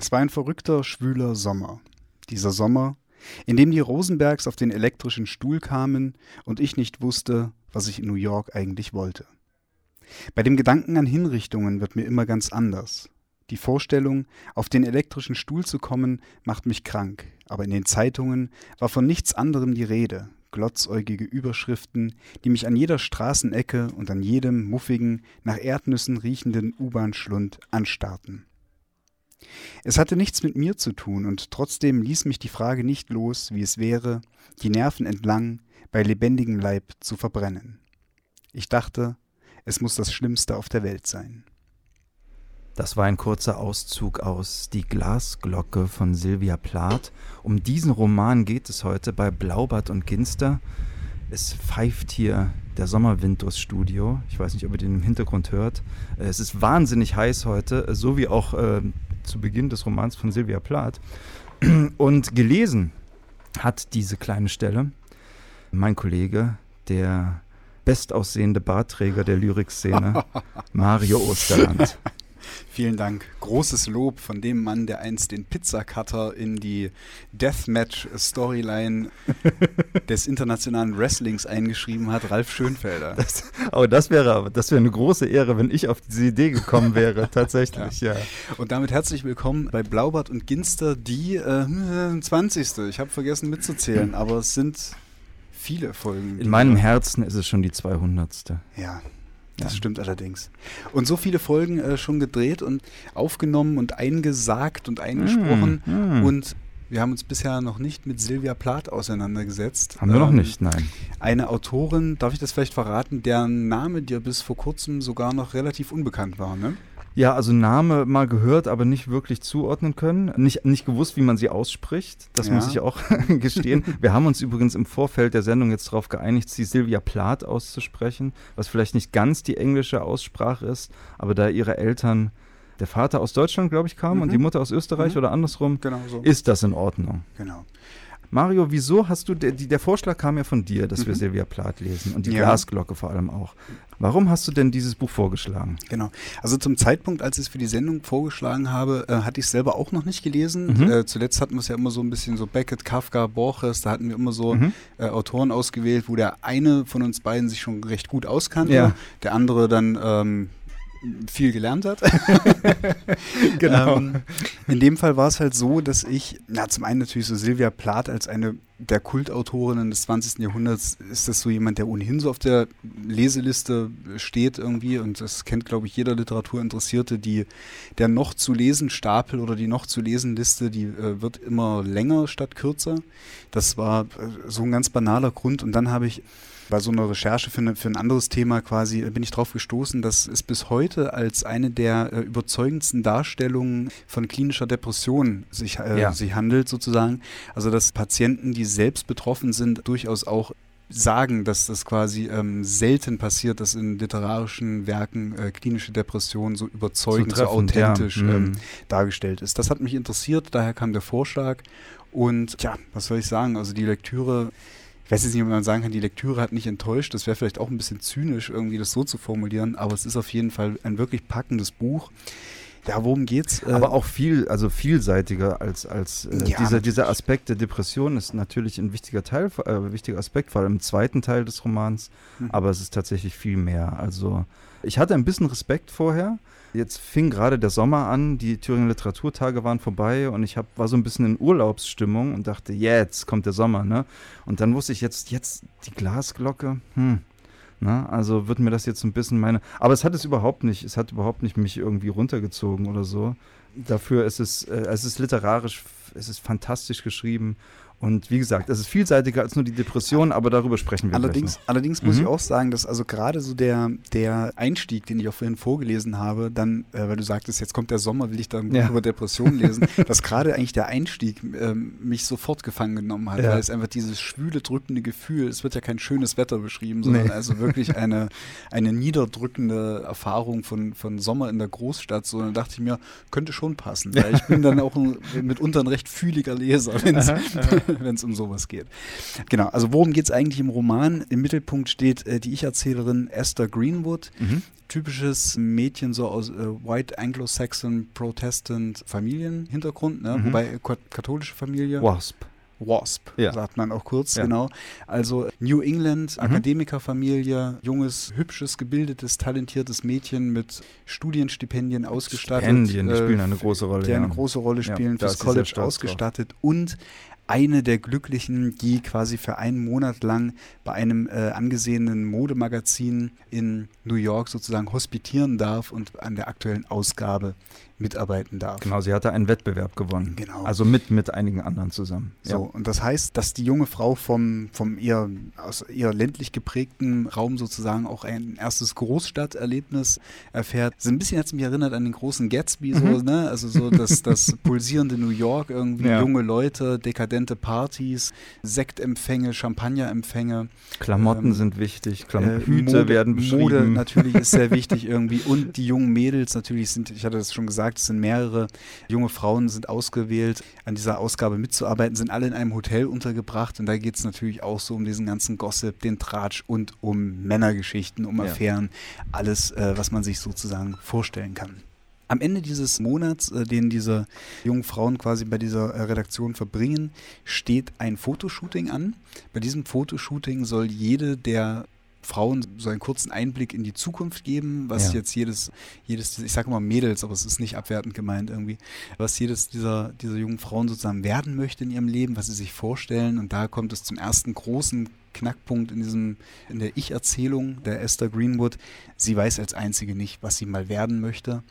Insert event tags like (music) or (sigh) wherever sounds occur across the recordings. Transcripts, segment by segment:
Es war ein verrückter, schwüler Sommer. Dieser Sommer, in dem die Rosenbergs auf den elektrischen Stuhl kamen und ich nicht wusste, was ich in New York eigentlich wollte. Bei dem Gedanken an Hinrichtungen wird mir immer ganz anders. Die Vorstellung, auf den elektrischen Stuhl zu kommen, macht mich krank, aber in den Zeitungen war von nichts anderem die Rede, glotzäugige Überschriften, die mich an jeder Straßenecke und an jedem muffigen, nach Erdnüssen riechenden U-Bahn-Schlund anstarrten. Es hatte nichts mit mir zu tun, und trotzdem ließ mich die Frage nicht los, wie es wäre, die Nerven entlang bei lebendigem Leib zu verbrennen. Ich dachte, es muss das Schlimmste auf der Welt sein. Das war ein kurzer Auszug aus Die Glasglocke von Sylvia Plath. Um diesen Roman geht es heute bei Blaubart und Ginster. Es pfeift hier der Sommerwind durchs Studio. Ich weiß nicht, ob ihr den im Hintergrund hört. Es ist wahnsinnig heiß heute, so wie auch äh, zu Beginn des Romans von Sylvia Plath. (clears throat) Und gelesen hat diese kleine Stelle mein Kollege, der bestaussehende Bartträger der Lyrikszene, (laughs) Mario Osterland. Vielen Dank. Großes Lob von dem Mann, der einst den Pizzacutter in die Deathmatch-Storyline des internationalen Wrestlings eingeschrieben hat, Ralf Schönfelder. Das, aber das wäre, das wäre eine große Ehre, wenn ich auf diese Idee gekommen wäre, (laughs) tatsächlich, ja. ja. Und damit herzlich willkommen bei Blaubart und Ginster, die äh, (laughs) 20. Ich habe vergessen mitzuzählen, aber es sind viele Folgen. In meinem Herzen ist es schon die 200. Ja, das stimmt allerdings. Und so viele Folgen äh, schon gedreht und aufgenommen und eingesagt und eingesprochen. Mm, mm. Und wir haben uns bisher noch nicht mit Silvia Plath auseinandergesetzt. Haben wir ähm, noch nicht, nein. Eine Autorin, darf ich das vielleicht verraten, deren Name dir bis vor kurzem sogar noch relativ unbekannt war, ne? Ja, also Name mal gehört, aber nicht wirklich zuordnen können. Nicht, nicht gewusst, wie man sie ausspricht. Das ja. muss ich auch (laughs) gestehen. Wir haben uns übrigens im Vorfeld der Sendung jetzt darauf geeinigt, sie Sylvia Plath auszusprechen, was vielleicht nicht ganz die englische Aussprache ist, aber da ihre Eltern der Vater aus Deutschland, glaube ich, kam mhm. und die Mutter aus Österreich mhm. oder andersrum, genau so. ist das in Ordnung. Genau. Mario, wieso hast du, der, der Vorschlag kam ja von dir, dass mhm. wir Silvia Plath lesen und die ja. Glasglocke vor allem auch. Warum hast du denn dieses Buch vorgeschlagen? Genau. Also zum Zeitpunkt, als ich es für die Sendung vorgeschlagen habe, äh, hatte ich es selber auch noch nicht gelesen. Mhm. Äh, zuletzt hatten wir es ja immer so ein bisschen so Beckett, Kafka, Borges, da hatten wir immer so mhm. äh, Autoren ausgewählt, wo der eine von uns beiden sich schon recht gut auskannte, ja. der andere dann ähm, viel gelernt hat. (laughs) (laughs) genau. Ähm, in dem Fall war es halt so, dass ich, na, zum einen natürlich so Sylvia Plath als eine der Kultautorinnen des 20. Jahrhunderts ist das so jemand, der ohnehin so auf der Leseliste steht irgendwie und das kennt, glaube ich, jeder Literaturinteressierte, die der noch zu lesen Stapel oder die noch zu lesen Liste, die äh, wird immer länger statt kürzer. Das war äh, so ein ganz banaler Grund und dann habe ich bei so einer Recherche für, eine, für ein anderes Thema quasi bin ich darauf gestoßen, dass es bis heute als eine der äh, überzeugendsten Darstellungen von klinischer Depression sich, äh, ja. sich handelt sozusagen. Also dass Patienten, die selbst betroffen sind, durchaus auch sagen, dass das quasi ähm, selten passiert, dass in literarischen Werken äh, klinische Depression so überzeugend, so, treffend, so authentisch ja. ähm, mhm. dargestellt ist. Das hat mich interessiert, daher kam der Vorschlag. Und ja, was soll ich sagen? Also die Lektüre ich weiß jetzt nicht, ob man sagen kann, die Lektüre hat nicht enttäuscht. Das wäre vielleicht auch ein bisschen zynisch, irgendwie das so zu formulieren, aber es ist auf jeden Fall ein wirklich packendes Buch. Ja, worum geht's? Äh, aber auch viel, also vielseitiger als, als äh, ja, dieser, dieser Aspekt der Depression ist natürlich ein wichtiger Teil, äh, wichtiger Aspekt, vor allem im zweiten Teil des Romans, mhm. aber es ist tatsächlich viel mehr. Also ich hatte ein bisschen Respekt vorher, Jetzt fing gerade der Sommer an, die Thüringer Literaturtage waren vorbei und ich hab, war so ein bisschen in Urlaubsstimmung und dachte, jetzt kommt der Sommer, ne? Und dann wusste ich jetzt, jetzt die Glasglocke, hm, Ne? Also wird mir das jetzt ein bisschen meine. Aber es hat es überhaupt nicht, es hat überhaupt nicht mich irgendwie runtergezogen oder so. Dafür ist es, äh, es ist literarisch, es ist fantastisch geschrieben und wie gesagt, es ist vielseitiger als nur die Depression, aber darüber sprechen wir allerdings, Allerdings muss mhm. ich auch sagen, dass also gerade so der, der Einstieg, den ich auch vorhin vorgelesen habe, dann, äh, weil du sagtest, jetzt kommt der Sommer, will ich dann ja. über Depressionen lesen, (laughs) dass gerade eigentlich der Einstieg äh, mich sofort gefangen genommen hat, ja. weil es einfach dieses schwüle, drückende Gefühl, es wird ja kein schönes Wetter beschrieben, sondern nee. also wirklich (laughs) eine, eine niederdrückende Erfahrung von, von Sommer in der Großstadt. So, dann dachte ich mir, könnte schon passen, weil ich bin dann (laughs) auch ein, mitunter ein recht fühliger Leser, wenn es (laughs) um sowas geht. Genau, also worum geht es eigentlich im Roman? Im Mittelpunkt steht äh, die Ich-Erzählerin Esther Greenwood, mhm typisches Mädchen so aus äh, White Anglo-Saxon Protestant Familienhintergrund, ne? Mhm. wobei katholische Familie. Wasp. WASP, ja. sagt man auch kurz, ja. genau. Also New England, mhm. Akademikerfamilie, junges, hübsches, gebildetes, talentiertes Mädchen mit Studienstipendien ausgestattet. Stipendien, die spielen eine große Rolle. Die ja. eine große Rolle spielen, fürs College ausgestattet drauf. und eine der Glücklichen, die quasi für einen Monat lang bei einem äh, angesehenen Modemagazin in New York sozusagen hospitieren darf und an der aktuellen Ausgabe mitarbeiten darf. Genau, sie hatte einen Wettbewerb gewonnen. Genau. Also mit, mit einigen anderen zusammen. So, ja. und das heißt, dass die junge Frau vom, vom eher, aus eher ländlich geprägten Raum sozusagen auch ein erstes Großstadterlebnis erfährt. So ein bisschen hat es mich erinnert an den großen Gatsby, so, mhm. ne? Also so das, das (laughs) pulsierende New York, irgendwie ja. junge Leute, dekadente Partys, Sektempfänge, Champagnerempfänge. Klamotten ähm, sind wichtig, Klam äh, Hüte Mode, werden beschrieben. Mode natürlich ist sehr (laughs) wichtig irgendwie. Und die jungen Mädels natürlich sind, ich hatte das schon gesagt, gesagt, es sind mehrere junge Frauen sind ausgewählt, an dieser Ausgabe mitzuarbeiten, sind alle in einem Hotel untergebracht und da geht es natürlich auch so um diesen ganzen Gossip, den Tratsch und um Männergeschichten, um ja. Affären, alles, äh, was man sich sozusagen vorstellen kann. Am Ende dieses Monats, äh, den diese jungen Frauen quasi bei dieser äh, Redaktion verbringen, steht ein Fotoshooting an. Bei diesem Fotoshooting soll jede der Frauen so einen kurzen Einblick in die Zukunft geben, was ja. jetzt jedes, jedes, ich sage mal Mädels, aber es ist nicht abwertend gemeint irgendwie, was jedes dieser, dieser jungen Frauen sozusagen werden möchte in ihrem Leben, was sie sich vorstellen. Und da kommt es zum ersten großen Knackpunkt in diesem, in der Ich-Erzählung der Esther Greenwood. Sie weiß als einzige nicht, was sie mal werden möchte.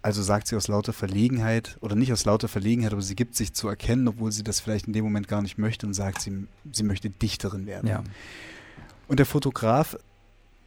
Also sagt sie aus lauter Verlegenheit, oder nicht aus lauter Verlegenheit, aber sie gibt sich zu erkennen, obwohl sie das vielleicht in dem Moment gar nicht möchte und sagt, sie, sie möchte Dichterin werden. Ja. Und der Fotograf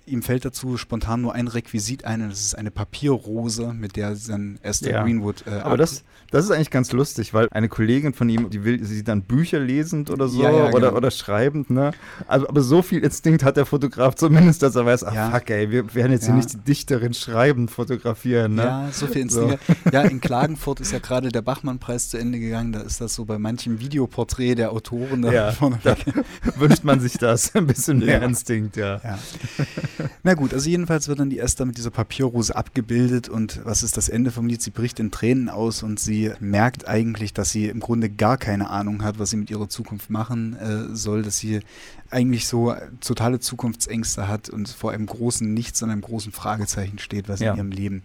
ihm fällt dazu spontan nur ein Requisit ein, und das ist eine Papierrose, mit der dann Esther ja. Greenwood. Äh, Aber das, das ist eigentlich ganz lustig, weil eine Kollegin von ihm, die will sie dann Bücher lesend oder so ja, ja, oder, genau. oder schreibend, ne? Also, aber so viel Instinkt hat der Fotograf zumindest, dass er weiß, ach fuck, ey, wir werden jetzt hier nicht die Dichterin schreibend fotografieren, ne? Ja, so viel Instinkt. So. Ja, in Klagenfurt ist ja gerade der Bachmann-Preis zu Ende gegangen, da ist das so bei manchem Videoporträt der Autoren da vorne da (laughs) wünscht man sich das, ein bisschen mehr Instinkt, ja. (laughs) Na gut, also jedenfalls wird dann die Esther mit dieser Papierrose abgebildet und was ist das Ende vom Lied? Sie bricht in Tränen aus und sie merkt eigentlich, dass sie im Grunde gar keine Ahnung hat, was sie mit ihrer Zukunft machen äh, soll, dass sie eigentlich so totale Zukunftsängste hat und vor einem großen Nichts und einem großen Fragezeichen steht, was ja. in ihrem Leben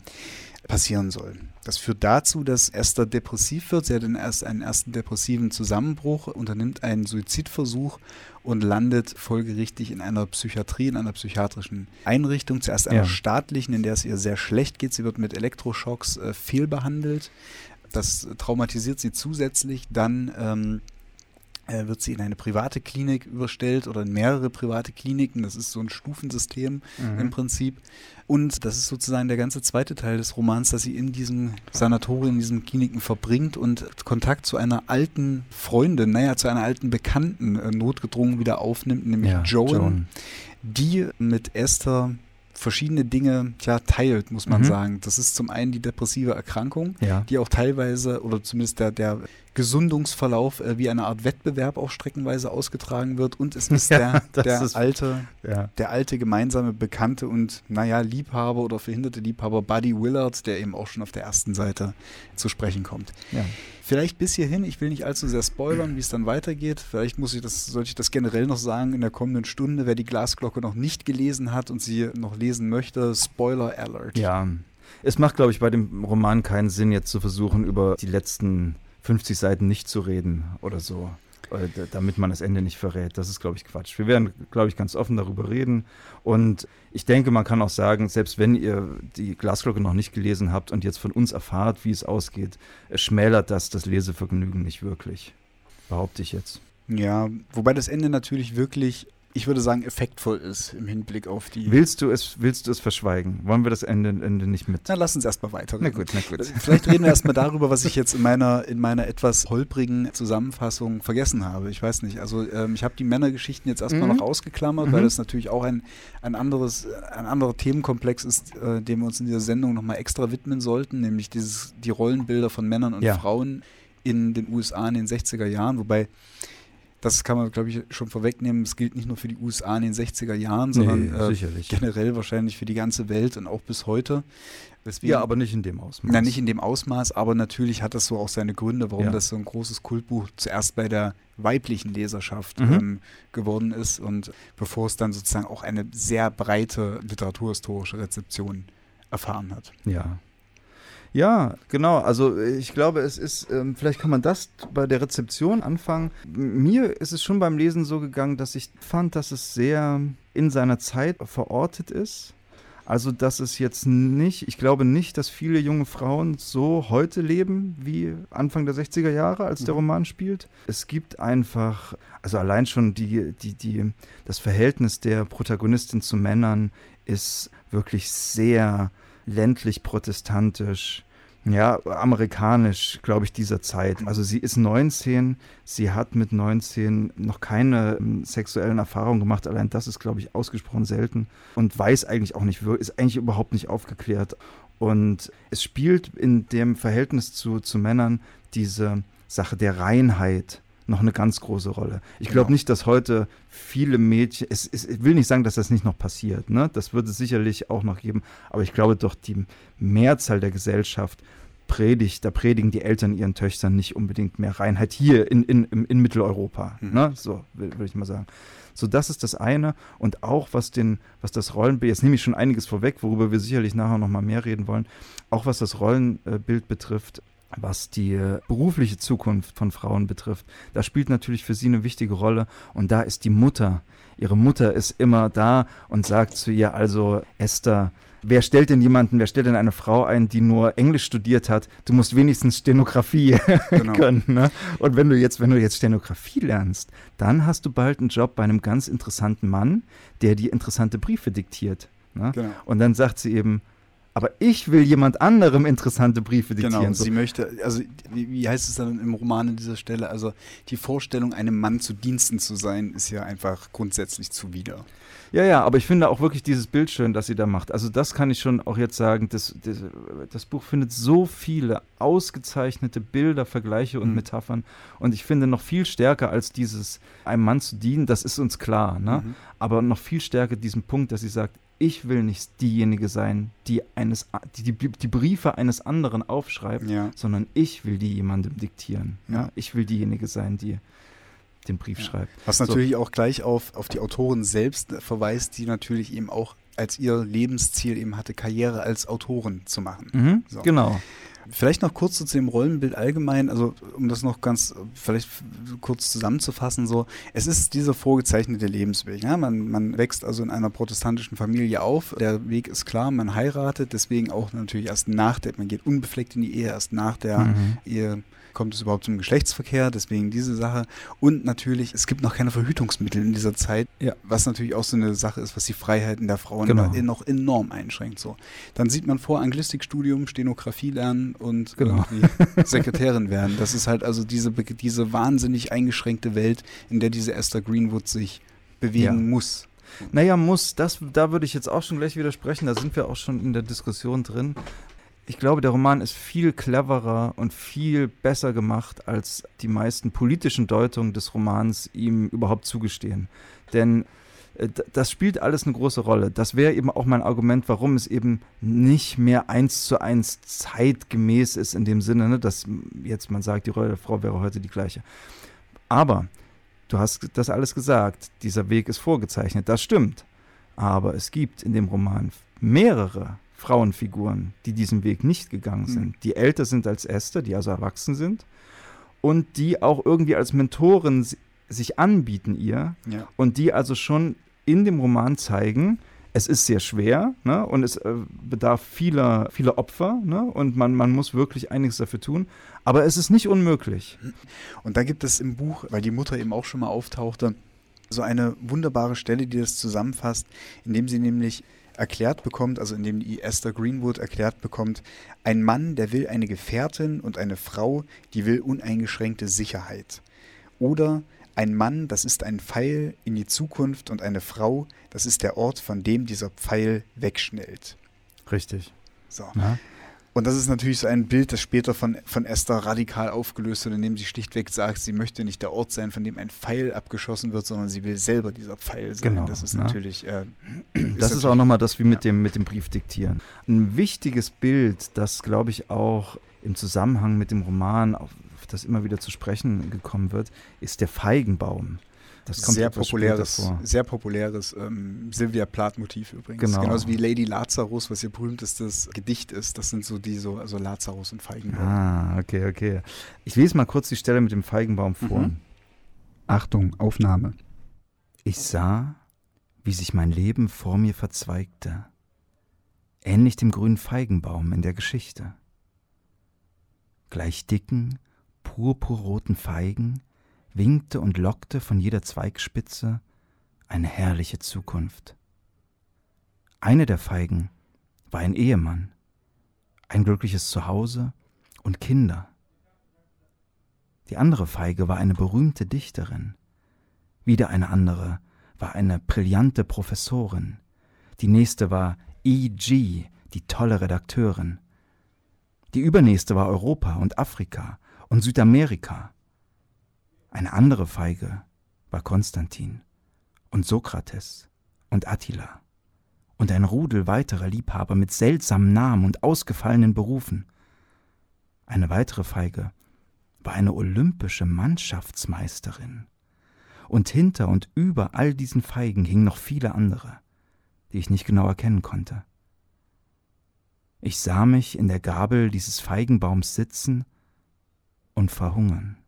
passieren soll. Das führt dazu, dass Esther depressiv wird. Sie hat einen, erst, einen ersten depressiven Zusammenbruch, unternimmt einen Suizidversuch und landet folgerichtig in einer Psychiatrie, in einer psychiatrischen Einrichtung. Zuerst einer ja. staatlichen, in der es ihr sehr schlecht geht. Sie wird mit Elektroschocks äh, fehlbehandelt. Das traumatisiert sie zusätzlich. Dann ähm, äh, wird sie in eine private Klinik überstellt oder in mehrere private Kliniken. Das ist so ein Stufensystem mhm. im Prinzip. Und das ist sozusagen der ganze zweite Teil des Romans, dass sie in diesem Sanatorium, in diesen Kliniken verbringt und Kontakt zu einer alten Freundin, naja, zu einer alten Bekannten äh, notgedrungen wieder aufnimmt, nämlich ja, Joan, Joan, die mit Esther verschiedene Dinge ja, teilt, muss man mhm. sagen. Das ist zum einen die depressive Erkrankung, ja. die auch teilweise oder zumindest der, der Gesundungsverlauf äh, wie eine Art Wettbewerb auch streckenweise ausgetragen wird und es (laughs) ist ja, der, der ist, alte, ja. der alte gemeinsame Bekannte und naja, Liebhaber oder verhinderte Liebhaber Buddy Willard, der eben auch schon auf der ersten Seite zu sprechen kommt. Ja. Vielleicht bis hierhin, ich will nicht allzu sehr spoilern, wie es dann weitergeht. Vielleicht muss ich das, sollte ich das generell noch sagen in der kommenden Stunde, wer die Glasglocke noch nicht gelesen hat und sie noch lesen möchte, Spoiler Alert. Ja. Es macht, glaube ich, bei dem Roman keinen Sinn, jetzt zu versuchen, über die letzten 50 Seiten nicht zu reden oder so, damit man das Ende nicht verrät. Das ist, glaube ich, Quatsch. Wir werden, glaube ich, ganz offen darüber reden. Und ich denke, man kann auch sagen, selbst wenn ihr die Glasglocke noch nicht gelesen habt und jetzt von uns erfahrt, wie es ausgeht, schmälert das das Lesevergnügen nicht wirklich. Behaupte ich jetzt. Ja, wobei das Ende natürlich wirklich ich würde sagen, effektvoll ist im Hinblick auf die. Willst du es, willst du es verschweigen? Wollen wir das Ende, Ende nicht mit? Na, lass uns erstmal weiter. Na gut, na gut. Vielleicht reden wir erstmal darüber, was ich jetzt in meiner, in meiner etwas holprigen Zusammenfassung vergessen habe. Ich weiß nicht. Also ähm, ich habe die Männergeschichten jetzt erstmal mhm. noch ausgeklammert, mhm. weil das natürlich auch ein, ein anderes, ein anderer Themenkomplex ist, äh, dem wir uns in dieser Sendung nochmal extra widmen sollten, nämlich dieses, die Rollenbilder von Männern und ja. Frauen in den USA in den 60er Jahren, wobei das kann man, glaube ich, schon vorwegnehmen. Es gilt nicht nur für die USA in den 60er Jahren, sondern nee, äh, generell wahrscheinlich für die ganze Welt und auch bis heute. Weswegen, ja, aber nicht in dem Ausmaß. Na, nicht in dem Ausmaß, aber natürlich hat das so auch seine Gründe, warum ja. das so ein großes Kultbuch zuerst bei der weiblichen Leserschaft mhm. ähm, geworden ist und bevor es dann sozusagen auch eine sehr breite literaturhistorische Rezeption erfahren hat. Ja, ja, genau. Also ich glaube, es ist, ähm, vielleicht kann man das bei der Rezeption anfangen. Mir ist es schon beim Lesen so gegangen, dass ich fand, dass es sehr in seiner Zeit verortet ist. Also, dass es jetzt nicht, ich glaube nicht, dass viele junge Frauen so heute leben wie Anfang der 60er Jahre, als der mhm. Roman spielt. Es gibt einfach, also allein schon die, die, die, das Verhältnis der Protagonistin zu Männern ist wirklich sehr ländlich protestantisch, ja, amerikanisch, glaube ich, dieser Zeit. Also sie ist 19, sie hat mit 19 noch keine ähm, sexuellen Erfahrungen gemacht. Allein das ist, glaube ich, ausgesprochen selten und weiß eigentlich auch nicht, ist eigentlich überhaupt nicht aufgeklärt. Und es spielt in dem Verhältnis zu, zu Männern diese Sache der Reinheit noch eine ganz große Rolle. Ich glaube genau. nicht, dass heute viele Mädchen, es, es, ich will nicht sagen, dass das nicht noch passiert, ne? das wird es sicherlich auch noch geben, aber ich glaube doch, die Mehrzahl der Gesellschaft predigt, da predigen die Eltern ihren Töchtern nicht unbedingt mehr Reinheit hier in, in, in, Mitteleuropa, mhm. ne? so würde ich mal sagen. So, das ist das eine. Und auch was den, was das Rollenbild, jetzt nehme ich schon einiges vorweg, worüber wir sicherlich nachher nochmal mehr reden wollen, auch was das Rollenbild betrifft, was die berufliche Zukunft von Frauen betrifft. Da spielt natürlich für sie eine wichtige Rolle und da ist die Mutter. Ihre Mutter ist immer da und sagt zu ihr, also Esther, wer stellt denn jemanden, wer stellt denn eine Frau ein, die nur Englisch studiert hat? Du musst wenigstens Stenografie (laughs) genau. können. Ne? Und wenn du jetzt, wenn du jetzt Stenografie lernst, dann hast du bald einen Job bei einem ganz interessanten Mann, der dir interessante Briefe diktiert. Ne? Genau. Und dann sagt sie eben, aber ich will jemand anderem interessante Briefe diktieren. Genau, sie möchte, also wie, wie, heißt es dann im Roman an dieser Stelle? Also die Vorstellung, einem Mann zu Diensten zu sein, ist ja einfach grundsätzlich zuwider. Ja, ja, aber ich finde auch wirklich dieses Bild schön, das sie da macht. Also das kann ich schon auch jetzt sagen, das, das, das Buch findet so viele ausgezeichnete Bilder, Vergleiche und mhm. Metaphern und ich finde noch viel stärker als dieses einem Mann zu dienen, das ist uns klar, ne? Mhm. aber noch viel stärker diesen Punkt, dass sie sagt, ich will nicht diejenige sein, die eines, die, die, die Briefe eines anderen aufschreibt, ja. sondern ich will die jemandem diktieren. Ja. ja. Ich will diejenige sein, die den Brief ja. schreibt. Was natürlich so. auch gleich auf, auf die Autorin selbst verweist, die natürlich eben auch als ihr Lebensziel eben hatte, Karriere als Autorin zu machen. Mhm, so. Genau. Vielleicht noch kurz so zu dem Rollenbild allgemein, also um das noch ganz vielleicht kurz zusammenzufassen, so, es ist dieser vorgezeichnete Lebensweg. Ja? Man, man wächst also in einer protestantischen Familie auf, der Weg ist klar, man heiratet, deswegen auch natürlich erst nach der, man geht unbefleckt in die Ehe, erst nach der mhm. Ehe kommt es überhaupt zum Geschlechtsverkehr, deswegen diese Sache. Und natürlich, es gibt noch keine Verhütungsmittel in dieser Zeit, ja. was natürlich auch so eine Sache ist, was die Freiheiten der Frauen genau. noch enorm einschränkt. So. Dann sieht man vor, Anglistikstudium, Stenografie lernen und genau. (laughs) Sekretärin werden. Das ist halt also diese, diese wahnsinnig eingeschränkte Welt, in der diese Esther Greenwood sich bewegen ja. muss. Naja, muss, das, da würde ich jetzt auch schon gleich widersprechen, da sind wir auch schon in der Diskussion drin ich glaube, der Roman ist viel cleverer und viel besser gemacht, als die meisten politischen Deutungen des Romans ihm überhaupt zugestehen. Denn äh, das spielt alles eine große Rolle. Das wäre eben auch mein Argument, warum es eben nicht mehr eins zu eins zeitgemäß ist, in dem Sinne, ne, dass jetzt man sagt, die Rolle der Frau wäre heute die gleiche. Aber du hast das alles gesagt, dieser Weg ist vorgezeichnet, das stimmt. Aber es gibt in dem Roman mehrere Frauenfiguren, die diesen Weg nicht gegangen sind, mhm. die älter sind als Esther, die also erwachsen sind und die auch irgendwie als Mentoren sich anbieten ihr ja. und die also schon in dem Roman zeigen, es ist sehr schwer ne, und es äh, bedarf vieler, vieler Opfer ne, und man, man muss wirklich einiges dafür tun, aber es ist nicht unmöglich. Und da gibt es im Buch, weil die Mutter eben auch schon mal auftauchte, so eine wunderbare Stelle, die das zusammenfasst, indem sie nämlich erklärt bekommt, also indem die Esther Greenwood erklärt bekommt, ein Mann, der will eine Gefährtin und eine Frau, die will uneingeschränkte Sicherheit. Oder ein Mann, das ist ein Pfeil in die Zukunft und eine Frau, das ist der Ort, von dem dieser Pfeil wegschnellt. Richtig. So. Ja. Und das ist natürlich so ein Bild, das später von, von Esther radikal aufgelöst wird, indem sie schlichtweg sagt, sie möchte nicht der Ort sein, von dem ein Pfeil abgeschossen wird, sondern sie will selber dieser Pfeil sein. Genau, das ist ne? natürlich. Äh, (clears throat) das ist, ist auch nochmal das wie mit, ja. dem, mit dem Brief diktieren. Ein wichtiges Bild, das glaube ich auch im Zusammenhang mit dem Roman, auf das immer wieder zu sprechen gekommen wird, ist der Feigenbaum. Das kommt sehr populäres, sehr populäres ähm, Sylvia Plath-Motiv übrigens. Genau. Genauso wie Lady Lazarus, was ihr berühmtestes Gedicht ist. Das sind so die so, also Lazarus und Feigenbaum. Ah, okay, okay. Ich lese mal kurz die Stelle mit dem Feigenbaum vor. Mhm. Achtung, Aufnahme. Ich sah, wie sich mein Leben vor mir verzweigte, ähnlich dem grünen Feigenbaum in der Geschichte. Gleich dicken, purpurroten Feigen winkte und lockte von jeder Zweigspitze eine herrliche Zukunft. Eine der Feigen war ein Ehemann, ein glückliches Zuhause und Kinder. Die andere Feige war eine berühmte Dichterin, wieder eine andere war eine brillante Professorin, die nächste war E.G., die tolle Redakteurin, die übernächste war Europa und Afrika und Südamerika, eine andere Feige war Konstantin und Sokrates und Attila und ein Rudel weiterer Liebhaber mit seltsamen Namen und ausgefallenen Berufen. Eine weitere Feige war eine olympische Mannschaftsmeisterin. Und hinter und über all diesen Feigen hingen noch viele andere, die ich nicht genau erkennen konnte. Ich sah mich in der Gabel dieses Feigenbaums sitzen und verhungern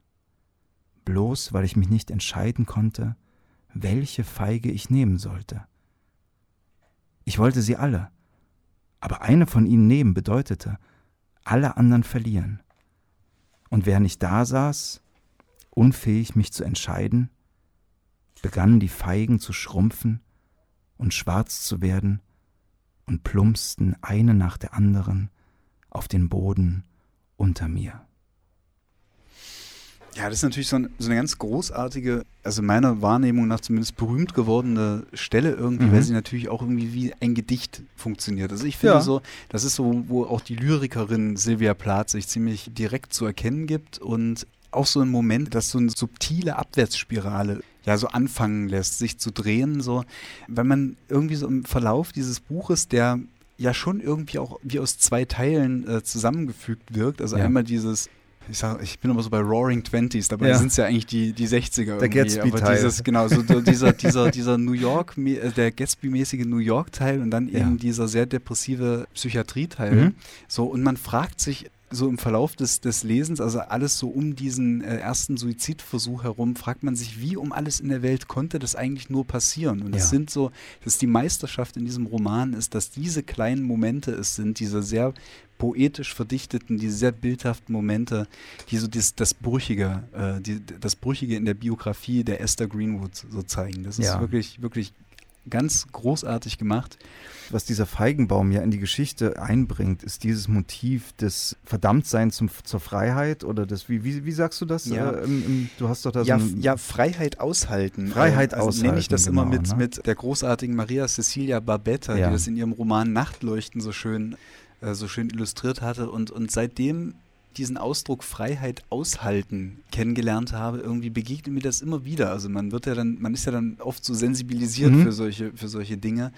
bloß weil ich mich nicht entscheiden konnte, welche Feige ich nehmen sollte. Ich wollte sie alle, aber eine von ihnen nehmen bedeutete, alle anderen verlieren. Und während ich da saß, unfähig mich zu entscheiden, begannen die Feigen zu schrumpfen und schwarz zu werden und plumpsten eine nach der anderen auf den Boden unter mir. Ja, das ist natürlich so, ein, so, eine ganz großartige, also meiner Wahrnehmung nach zumindest berühmt gewordene Stelle irgendwie, mhm. weil sie natürlich auch irgendwie wie ein Gedicht funktioniert. Also ich finde ja. so, das ist so, wo auch die Lyrikerin Sylvia Plath sich ziemlich direkt zu erkennen gibt und auch so ein Moment, dass so eine subtile Abwärtsspirale ja so anfangen lässt, sich zu drehen, so, wenn man irgendwie so im Verlauf dieses Buches, der ja schon irgendwie auch wie aus zwei Teilen äh, zusammengefügt wirkt. Also ja. einmal dieses ich, sag, ich bin immer so bei Roaring Twenties, dabei ja. sind es ja eigentlich die, die 60er. Der Gatsby-Teil. Dieses, genau, so dieser, (laughs) dieser, dieser New York, äh, der Gatsby-mäßige New York-Teil und dann eben dieser sehr depressive Psychiatrie-Teil. Mhm. So, und man fragt sich, so im Verlauf des, des Lesens, also alles so um diesen äh, ersten Suizidversuch herum, fragt man sich, wie um alles in der Welt konnte das eigentlich nur passieren? Und es ja. sind so, das ist die Meisterschaft in diesem Roman ist, dass diese kleinen Momente es sind, diese sehr poetisch verdichteten, diese sehr bildhaften Momente, die so das, das Brüchige, äh, die, das Brüchige in der Biografie der Esther Greenwood so zeigen. Das ist ja. wirklich, wirklich ganz großartig gemacht. Was dieser Feigenbaum ja in die Geschichte einbringt, ist dieses Motiv des Verdammtseins zum, zur Freiheit oder das, wie, wie, wie sagst du das? Ja. Äh, im, im, du hast doch da ja, so ja, Freiheit aushalten. Freiheit also aushalten. Nenne ich das genau, immer mit, ne? mit der großartigen Maria Cecilia Barbetta, ja. die das in ihrem Roman Nachtleuchten so schön äh, so schön illustriert hatte. Und, und seitdem diesen Ausdruck Freiheit aushalten kennengelernt habe, irgendwie begegnet mir das immer wieder. Also man wird ja dann, man ist ja dann oft so sensibilisiert mhm. für solche, für solche Dinge.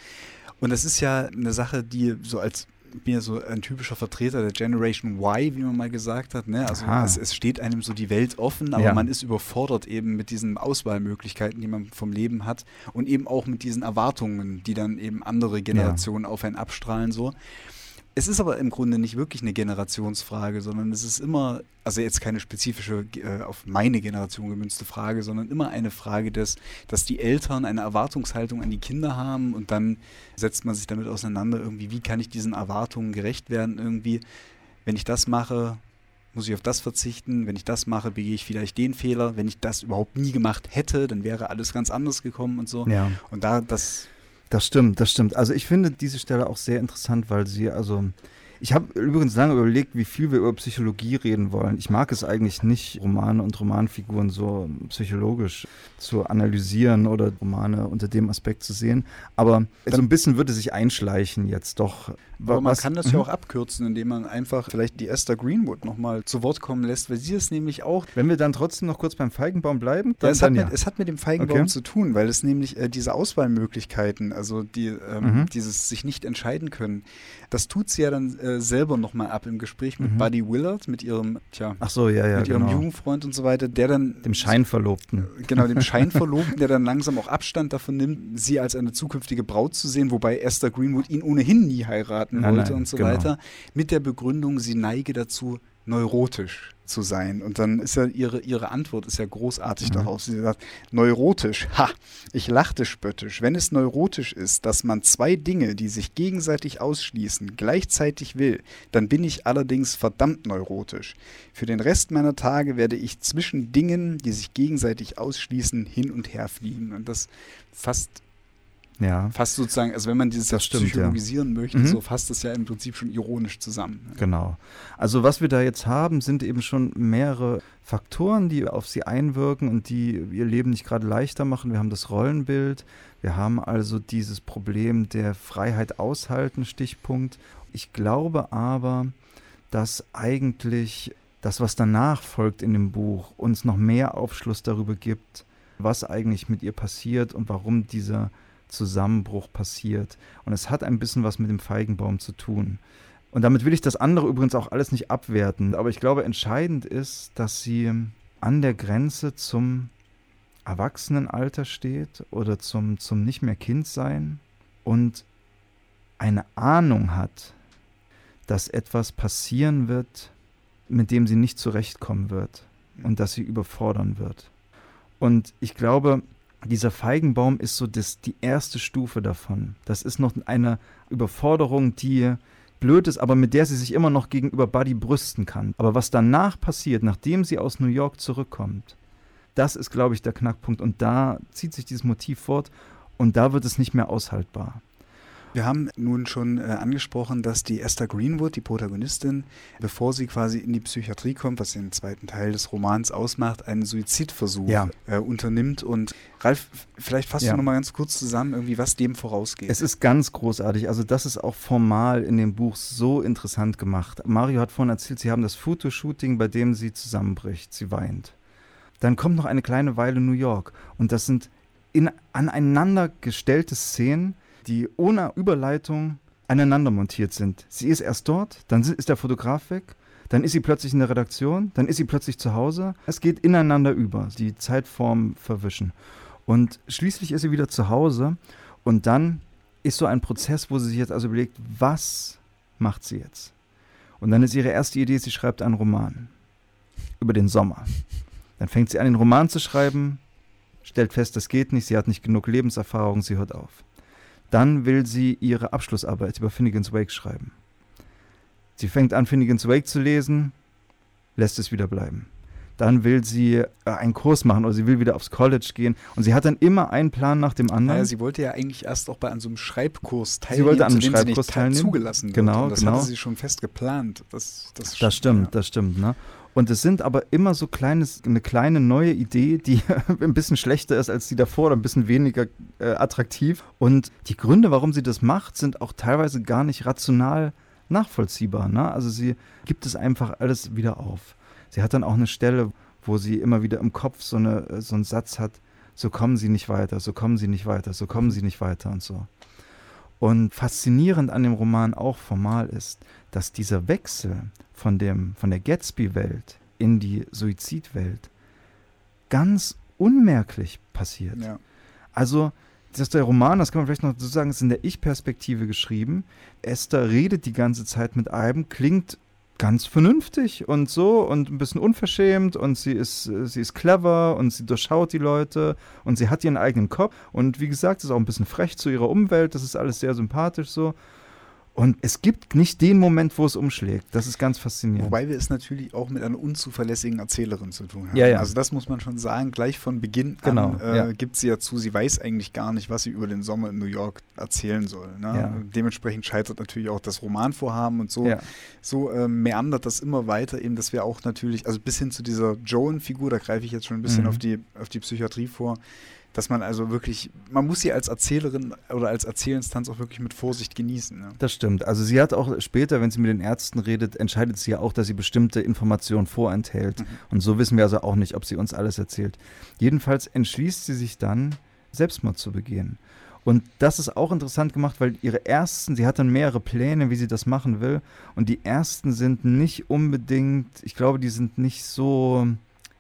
Und das ist ja eine Sache, die so als mir so ein typischer Vertreter der Generation Y, wie man mal gesagt hat. Ne? Also es, es, steht einem so die Welt offen, aber ja. man ist überfordert eben mit diesen Auswahlmöglichkeiten, die man vom Leben hat und eben auch mit diesen Erwartungen, die dann eben andere Generationen ja. auf einen abstrahlen so. Es ist aber im Grunde nicht wirklich eine Generationsfrage, sondern es ist immer, also jetzt keine spezifische äh, auf meine Generation gemünzte Frage, sondern immer eine Frage des, dass die Eltern eine Erwartungshaltung an die Kinder haben und dann setzt man sich damit auseinander, irgendwie, wie kann ich diesen Erwartungen gerecht werden, irgendwie, wenn ich das mache, muss ich auf das verzichten, wenn ich das mache, begehe ich vielleicht den Fehler, wenn ich das überhaupt nie gemacht hätte, dann wäre alles ganz anders gekommen und so. Ja. Und da, das das stimmt, das stimmt. Also ich finde diese Stelle auch sehr interessant, weil sie, also ich habe übrigens lange überlegt, wie viel wir über Psychologie reden wollen. Ich mag es eigentlich nicht, Romane und Romanfiguren so psychologisch zu analysieren oder Romane unter dem Aspekt zu sehen. Aber so ein bisschen würde sich einschleichen jetzt doch. Aber man kann das ja mhm. auch abkürzen, indem man einfach vielleicht die Esther Greenwood nochmal zu Wort kommen lässt, weil sie es nämlich auch. Wenn wir dann trotzdem noch kurz beim Feigenbaum bleiben, dann, ja, es, dann hat mit, es hat mit dem Feigenbaum okay. zu tun, weil es nämlich äh, diese Auswahlmöglichkeiten, also die, ähm, mhm. dieses sich nicht entscheiden können, das tut sie ja dann äh, selber nochmal ab im Gespräch mit mhm. Buddy Willard, mit ihrem, tja, Ach so, ja, ja, mit ihrem genau. Jugendfreund und so weiter, der dann. Dem Scheinverlobten. Äh, genau, dem (laughs) Scheinverlobten, der dann langsam auch Abstand davon nimmt, sie als eine zukünftige Braut zu sehen, wobei Esther Greenwood ihn ohnehin nie heiraten nein, wollte nein, und so genau. weiter. Mit der Begründung, sie neige dazu, neurotisch zu sein. Und dann ist ja ihre, ihre Antwort ist ja großartig mhm. darauf. Sie sagt, neurotisch, ha, ich lachte spöttisch. Wenn es neurotisch ist, dass man zwei Dinge, die sich gegenseitig ausschließen, gleichzeitig will, dann bin ich allerdings verdammt neurotisch. Für den Rest meiner Tage werde ich zwischen Dingen, die sich gegenseitig ausschließen, hin und her fliegen. Und das fasst ja. Fast sozusagen, also wenn man dieses das stimmt, psychologisieren ja. möchte, mhm. so fasst es ja im Prinzip schon ironisch zusammen. Genau. Also was wir da jetzt haben, sind eben schon mehrere Faktoren, die auf sie einwirken und die ihr Leben nicht gerade leichter machen. Wir haben das Rollenbild, wir haben also dieses Problem der Freiheit aushalten, Stichpunkt. Ich glaube aber, dass eigentlich das, was danach folgt in dem Buch, uns noch mehr Aufschluss darüber gibt, was eigentlich mit ihr passiert und warum dieser Zusammenbruch passiert. Und es hat ein bisschen was mit dem Feigenbaum zu tun. Und damit will ich das andere übrigens auch alles nicht abwerten. Aber ich glaube, entscheidend ist, dass sie an der Grenze zum Erwachsenenalter steht oder zum, zum nicht mehr Kind sein und eine Ahnung hat, dass etwas passieren wird, mit dem sie nicht zurechtkommen wird und das sie überfordern wird. Und ich glaube, dieser Feigenbaum ist so das, die erste Stufe davon. Das ist noch eine Überforderung, die blöd ist, aber mit der sie sich immer noch gegenüber Buddy brüsten kann. Aber was danach passiert, nachdem sie aus New York zurückkommt, das ist, glaube ich, der Knackpunkt. Und da zieht sich dieses Motiv fort und da wird es nicht mehr aushaltbar. Wir haben nun schon äh, angesprochen, dass die Esther Greenwood, die Protagonistin, bevor sie quasi in die Psychiatrie kommt, was den zweiten Teil des Romans ausmacht, einen Suizidversuch ja. äh, unternimmt. Und Ralf, vielleicht fasst ja. du nochmal ganz kurz zusammen, irgendwie, was dem vorausgeht. Es ist ganz großartig. Also das ist auch formal in dem Buch so interessant gemacht. Mario hat vorhin erzählt, sie haben das Fotoshooting, bei dem sie zusammenbricht, sie weint. Dann kommt noch eine kleine Weile New York. Und das sind in aneinander gestellte Szenen, die ohne Überleitung aneinander montiert sind. Sie ist erst dort, dann ist der Fotograf weg, dann ist sie plötzlich in der Redaktion, dann ist sie plötzlich zu Hause. Es geht ineinander über, die Zeitform verwischen. Und schließlich ist sie wieder zu Hause und dann ist so ein Prozess, wo sie sich jetzt also überlegt, was macht sie jetzt? Und dann ist ihre erste Idee, sie schreibt einen Roman über den Sommer. Dann fängt sie an, den Roman zu schreiben, stellt fest, das geht nicht, sie hat nicht genug Lebenserfahrung, sie hört auf. Dann will sie ihre Abschlussarbeit über Finnegan's Wake schreiben. Sie fängt an, Finnegan's Wake zu lesen, lässt es wieder bleiben. Dann will sie äh, einen Kurs machen oder sie will wieder aufs College gehen. Und sie hat dann immer einen Plan nach dem anderen. Naja, sie wollte ja eigentlich erst auch bei an so einem Schreibkurs teilnehmen. Sie wollte an einem Schreibkurs teilnehmen. zugelassen genau, wird. das genau. hatte sie schon fest geplant. Das, das, das stimmt, ja. das stimmt. Ne? Und es sind aber immer so kleines, eine kleine neue Idee, die (laughs) ein bisschen schlechter ist als die davor oder ein bisschen weniger äh, attraktiv. Und die Gründe, warum sie das macht, sind auch teilweise gar nicht rational nachvollziehbar. Ne? Also sie gibt es einfach alles wieder auf. Sie hat dann auch eine Stelle, wo sie immer wieder im Kopf so, eine, so einen Satz hat, so kommen sie nicht weiter, so kommen sie nicht weiter, so kommen sie nicht weiter und so. Und faszinierend an dem Roman auch formal ist, dass dieser Wechsel von, dem, von der Gatsby-Welt in die Suizidwelt ganz unmerklich passiert. Ja. Also, das ist der Roman, das kann man vielleicht noch so sagen, ist in der Ich-Perspektive geschrieben. Esther redet die ganze Zeit mit Iben, klingt ganz vernünftig und so und ein bisschen unverschämt und sie ist, sie ist clever und sie durchschaut die Leute und sie hat ihren eigenen Kopf und wie gesagt, ist auch ein bisschen frech zu ihrer Umwelt, das ist alles sehr sympathisch so. Und es gibt nicht den Moment, wo es umschlägt. Das ist ganz faszinierend. Wobei wir es natürlich auch mit einer unzuverlässigen Erzählerin zu tun haben. Ja, ja. Also das muss man schon sagen. Gleich von Beginn genau, an äh, ja. gibt sie ja zu, sie weiß eigentlich gar nicht, was sie über den Sommer in New York erzählen soll. Ne? Dementsprechend scheitert natürlich auch das Romanvorhaben und so. So äh, meandert das immer weiter, eben, dass wir auch natürlich, also bis hin zu dieser Joan-Figur, da greife ich jetzt schon ein bisschen mhm. auf, die, auf die Psychiatrie vor, dass man also wirklich, man muss sie als Erzählerin oder als Erzählinstanz auch wirklich mit Vorsicht genießen. Ne? Das stimmt. Also sie hat auch später, wenn sie mit den Ärzten redet, entscheidet sie ja auch, dass sie bestimmte Informationen vorenthält. Mhm. Und so wissen wir also auch nicht, ob sie uns alles erzählt. Jedenfalls entschließt sie sich dann, Selbstmord zu begehen. Und das ist auch interessant gemacht, weil ihre ersten, sie hat dann mehrere Pläne, wie sie das machen will. Und die ersten sind nicht unbedingt, ich glaube, die sind nicht so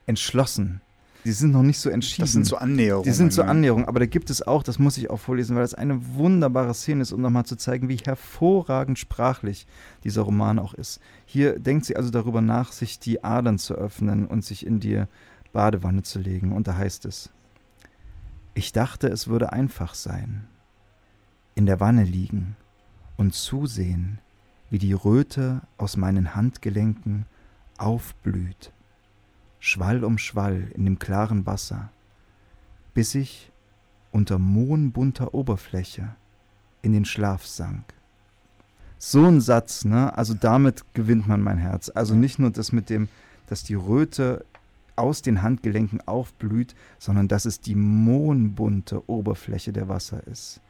entschlossen. Die sind noch nicht so entschieden. Das sind so Annäherungen. Die sind so? Annäherungen, aber da gibt es auch, das muss ich auch vorlesen, weil das eine wunderbare Szene ist, um nochmal zu zeigen, wie hervorragend sprachlich dieser Roman auch ist. Hier denkt sie also darüber nach, sich die Adern zu öffnen und sich in die Badewanne zu legen. Und da heißt es, ich dachte, es würde einfach sein. In der Wanne liegen und zusehen, wie die Röte aus meinen Handgelenken aufblüht Schwall um Schwall in dem klaren Wasser, bis ich unter mohnbunter Oberfläche in den Schlaf sank. So ein Satz, ne? Also damit gewinnt man mein Herz. Also nicht nur das mit dem, dass die Röte aus den Handgelenken aufblüht, sondern dass es die mohnbunte Oberfläche der Wasser ist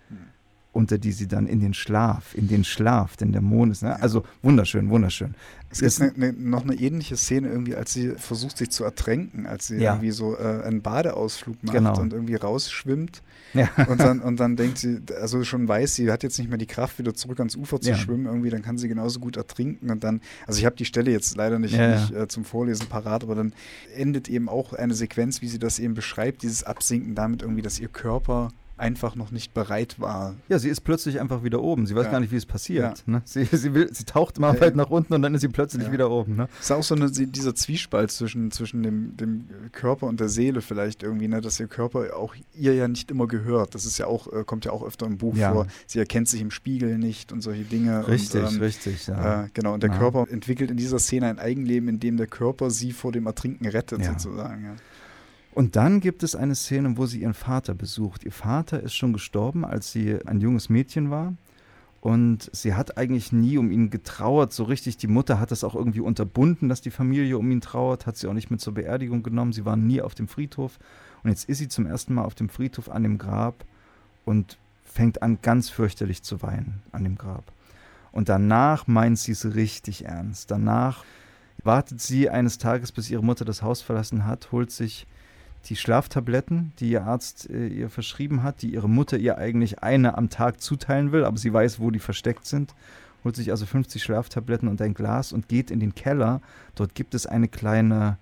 unter die sie dann in den Schlaf, in den Schlaf, denn der Mond ist, ne? also wunderschön, wunderschön. Es gibt eine, eine, noch eine ähnliche Szene irgendwie, als sie versucht, sich zu ertränken, als sie ja. irgendwie so äh, einen Badeausflug macht genau. und irgendwie rausschwimmt ja. und, dann, und dann (laughs) denkt sie, also schon weiß, sie hat jetzt nicht mehr die Kraft, wieder zurück ans Ufer zu ja. schwimmen, irgendwie, dann kann sie genauso gut ertrinken und dann, also ich habe die Stelle jetzt leider nicht, nicht äh, zum Vorlesen parat, aber dann endet eben auch eine Sequenz, wie sie das eben beschreibt, dieses Absinken damit irgendwie, dass ihr Körper einfach noch nicht bereit war. Ja, sie ist plötzlich einfach wieder oben. Sie weiß ja. gar nicht, wie es passiert. Ja. Ne? Sie, sie, will, sie taucht mal weit nach unten und dann ist sie plötzlich wieder oben. Ne? Es ist auch so eine, dieser Zwiespalt zwischen, zwischen dem, dem Körper und der Seele vielleicht irgendwie, ne? dass ihr Körper auch ihr ja nicht immer gehört. Das ist ja auch, äh, kommt ja auch öfter im Buch vor. Sie erkennt sich im Spiegel nicht und solche Dinge. Richtig, und, ähm, richtig, ja. Äh, genau, und der Körper entwickelt in dieser Szene ein Eigenleben, in dem der Körper sie vor dem Ertrinken rettet, sozusagen. Und dann gibt es eine Szene, wo sie ihren Vater besucht. Ihr Vater ist schon gestorben, als sie ein junges Mädchen war. Und sie hat eigentlich nie um ihn getrauert, so richtig. Die Mutter hat das auch irgendwie unterbunden, dass die Familie um ihn trauert, hat sie auch nicht mit zur Beerdigung genommen. Sie waren nie auf dem Friedhof. Und jetzt ist sie zum ersten Mal auf dem Friedhof an dem Grab und fängt an, ganz fürchterlich zu weinen an dem Grab. Und danach meint sie es richtig ernst. Danach wartet sie eines Tages, bis ihre Mutter das Haus verlassen hat, holt sich die Schlaftabletten, die ihr Arzt äh, ihr verschrieben hat, die ihre Mutter ihr eigentlich eine am Tag zuteilen will, aber sie weiß, wo die versteckt sind. Holt sich also 50 Schlaftabletten und ein Glas und geht in den Keller. Dort gibt es eine kleine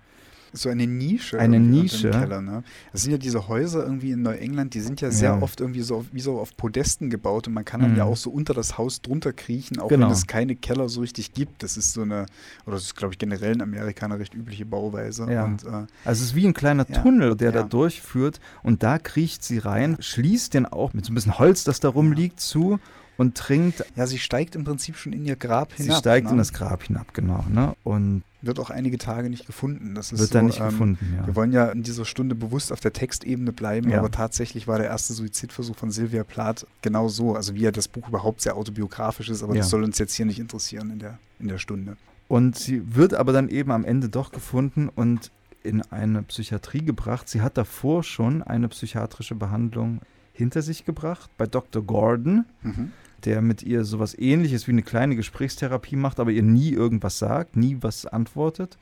so eine Nische. Eine Nische. Keller, ne? Das sind ja diese Häuser irgendwie in Neuengland, die sind ja sehr ja. oft irgendwie so wie so auf Podesten gebaut und man kann dann mhm. ja auch so unter das Haus drunter kriechen, auch genau. wenn es keine Keller so richtig gibt. Das ist so eine, oder das ist glaube ich generell in Amerika eine recht übliche Bauweise. Ja. Und, äh, also es ist wie ein kleiner ja. Tunnel, der da durchführt und da kriecht sie rein, schließt den auch mit so ein bisschen Holz, das da rumliegt, zu und trinkt. Ja, sie steigt im Prinzip schon in ihr Grab hinab. Sie steigt ne? in das Grab hinab, genau. Ne? Und wird auch einige Tage nicht gefunden. Das ist wird so, da nicht ähm, gefunden, ja. Wir wollen ja in dieser Stunde bewusst auf der Textebene bleiben, ja. aber tatsächlich war der erste Suizidversuch von Sylvia Plath genau so. Also wie ja das Buch überhaupt sehr autobiografisch ist, aber ja. das soll uns jetzt hier nicht interessieren in der, in der Stunde. Und sie wird aber dann eben am Ende doch gefunden und in eine Psychiatrie gebracht. Sie hat davor schon eine psychiatrische Behandlung hinter sich gebracht bei Dr. Gordon. Mhm der mit ihr sowas ähnliches wie eine kleine Gesprächstherapie macht, aber ihr nie irgendwas sagt, nie was antwortet.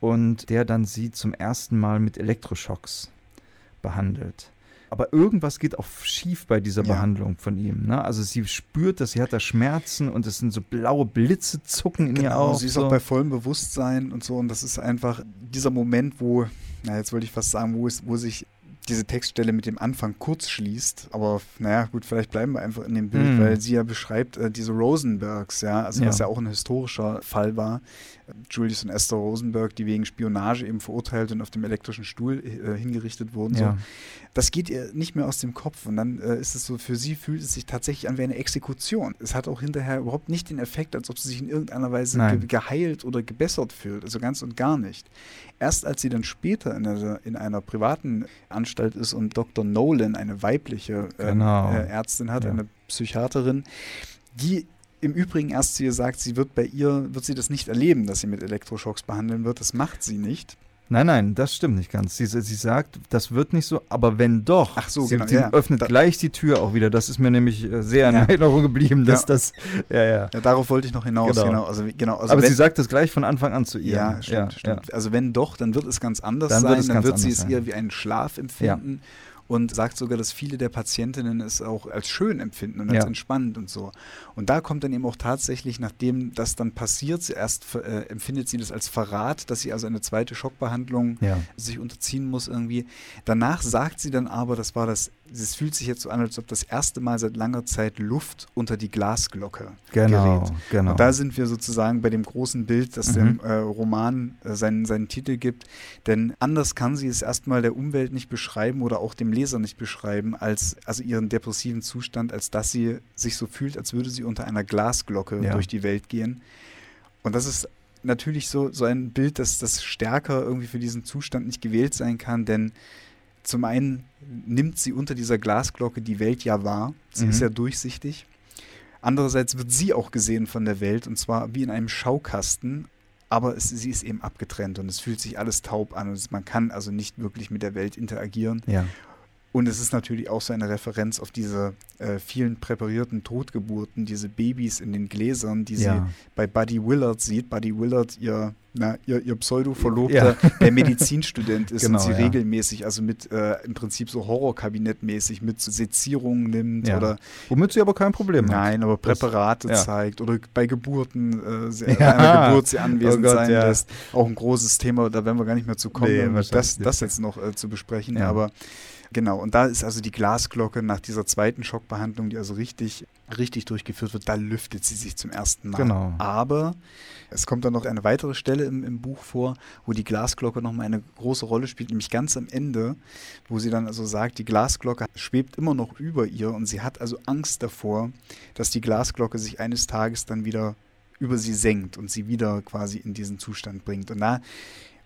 Und der dann sie zum ersten Mal mit Elektroschocks behandelt. Aber irgendwas geht auch schief bei dieser ja. Behandlung von ihm. Ne? Also sie spürt, dass sie hat da Schmerzen und es sind so blaue Blitze zucken in genau, ihr Augen. Sie ist so. auch bei vollem Bewusstsein und so. Und das ist einfach dieser Moment, wo, na jetzt wollte ich fast sagen, wo, es, wo sich diese Textstelle mit dem Anfang kurz schließt. Aber naja, gut, vielleicht bleiben wir einfach in dem Bild, mhm. weil sie ja beschreibt äh, diese Rosenbergs, ja, also ja. was ja auch ein historischer Fall war. Julius und Esther Rosenberg, die wegen Spionage eben verurteilt und auf dem elektrischen Stuhl äh, hingerichtet wurden. Ja. So. Das geht ihr nicht mehr aus dem Kopf. Und dann äh, ist es so, für sie fühlt es sich tatsächlich an wie eine Exekution. Es hat auch hinterher überhaupt nicht den Effekt, als ob sie sich in irgendeiner Weise ge geheilt oder gebessert fühlt. Also ganz und gar nicht. Erst als sie dann später in einer, in einer privaten Anstalt ist und Dr. Nolan, eine weibliche äh, genau. äh, Ärztin hat, ja. eine Psychiaterin, die im Übrigen erst zu ihr sagt, sie wird bei ihr, wird sie das nicht erleben, dass sie mit Elektroschocks behandeln wird. Das macht sie nicht. Nein, nein, das stimmt nicht ganz. Sie, sie sagt, das wird nicht so, aber wenn doch, Ach so, sie, genau, sie ja. öffnet Da- gleich die Tür auch wieder. Das ist mir nämlich äh, sehr in Ja. Erinnerung geblieben, dass Ja. das, ja, ja. Darauf wollte ich noch hinaus. Genau. Genau. Also, genau, also aber wenn, sie sagt das gleich von Anfang an zu ihr. Ja, stimmt, stimmt. Also wenn doch, dann wird es ganz anders Dann sein. wird dann wird sie es sein. eher wie einen Schlaf empfinden. Und sagt sogar, dass viele der Patientinnen es auch als schön empfinden und als Ja. entspannend und so. Und da kommt dann eben auch tatsächlich, nachdem das dann passiert, zuerst äh, empfindet sie das als Verrat, dass sie also eine zweite Schockbehandlung Ja. sich unterziehen muss irgendwie. Danach sagt sie dann aber, das war das, es fühlt sich jetzt so an, als ob das erste Mal seit langer Zeit Luft unter die Glasglocke Genau, gerät. genau. Und da sind wir sozusagen bei dem großen Bild, das Mhm. dem äh, Roman äh, seinen, seinen Titel gibt. Denn anders kann sie es erstmal der Umwelt nicht beschreiben oder auch dem Leser nicht beschreiben, als also ihren depressiven Zustand, als dass sie sich so fühlt, als würde sie unter einer Glasglocke Ja. durch die Welt gehen. Und das ist natürlich so, so ein Bild, dass das stärker irgendwie für diesen Zustand nicht gewählt sein kann, denn zum einen nimmt sie unter dieser Glasglocke die Welt ja wahr. Sie Mhm. ist ja durchsichtig. Andererseits wird sie auch gesehen von der Welt und zwar wie in einem Schaukasten, aber es, sie ist eben abgetrennt und es fühlt sich alles taub an und man kann also nicht wirklich mit der Welt interagieren. ja. Und es ist natürlich auch so eine Referenz auf diese äh, vielen präparierten Totgeburten, diese Babys in den Gläsern, die Ja. sie bei Buddy Willard sieht. Buddy Willard, ihr, na, ihr, ihr Pseudo-Verlobter, der Medizinstudent ist Genau, und sie ja. regelmäßig, also mit äh, im Prinzip so Horrorkabinettmäßig mit Sezierungen nimmt Ja. oder Womit sie aber kein Problem hat. Nein, aber Das- Präparate ja. zeigt oder bei Geburten, äh, sie, Ja. einer Geburt sie anwesend Oh Gott, sein ja. lässt. Auch ein großes Thema, da werden wir gar nicht mehr zu kommen, Nee, um das, das jetzt noch äh, zu besprechen. Ja. Aber genau, und da ist also die Glasglocke nach dieser zweiten Schockbehandlung, die also richtig, richtig durchgeführt wird, da lüftet sie sich zum ersten Mal. Genau. Aber es kommt dann noch eine weitere Stelle im, im Buch vor, wo die Glasglocke nochmal eine große Rolle spielt, nämlich ganz am Ende, wo sie dann also sagt, die Glasglocke schwebt immer noch über ihr und sie hat also Angst davor, dass die Glasglocke sich eines Tages dann wieder über sie senkt und sie wieder quasi in diesen Zustand bringt. Und da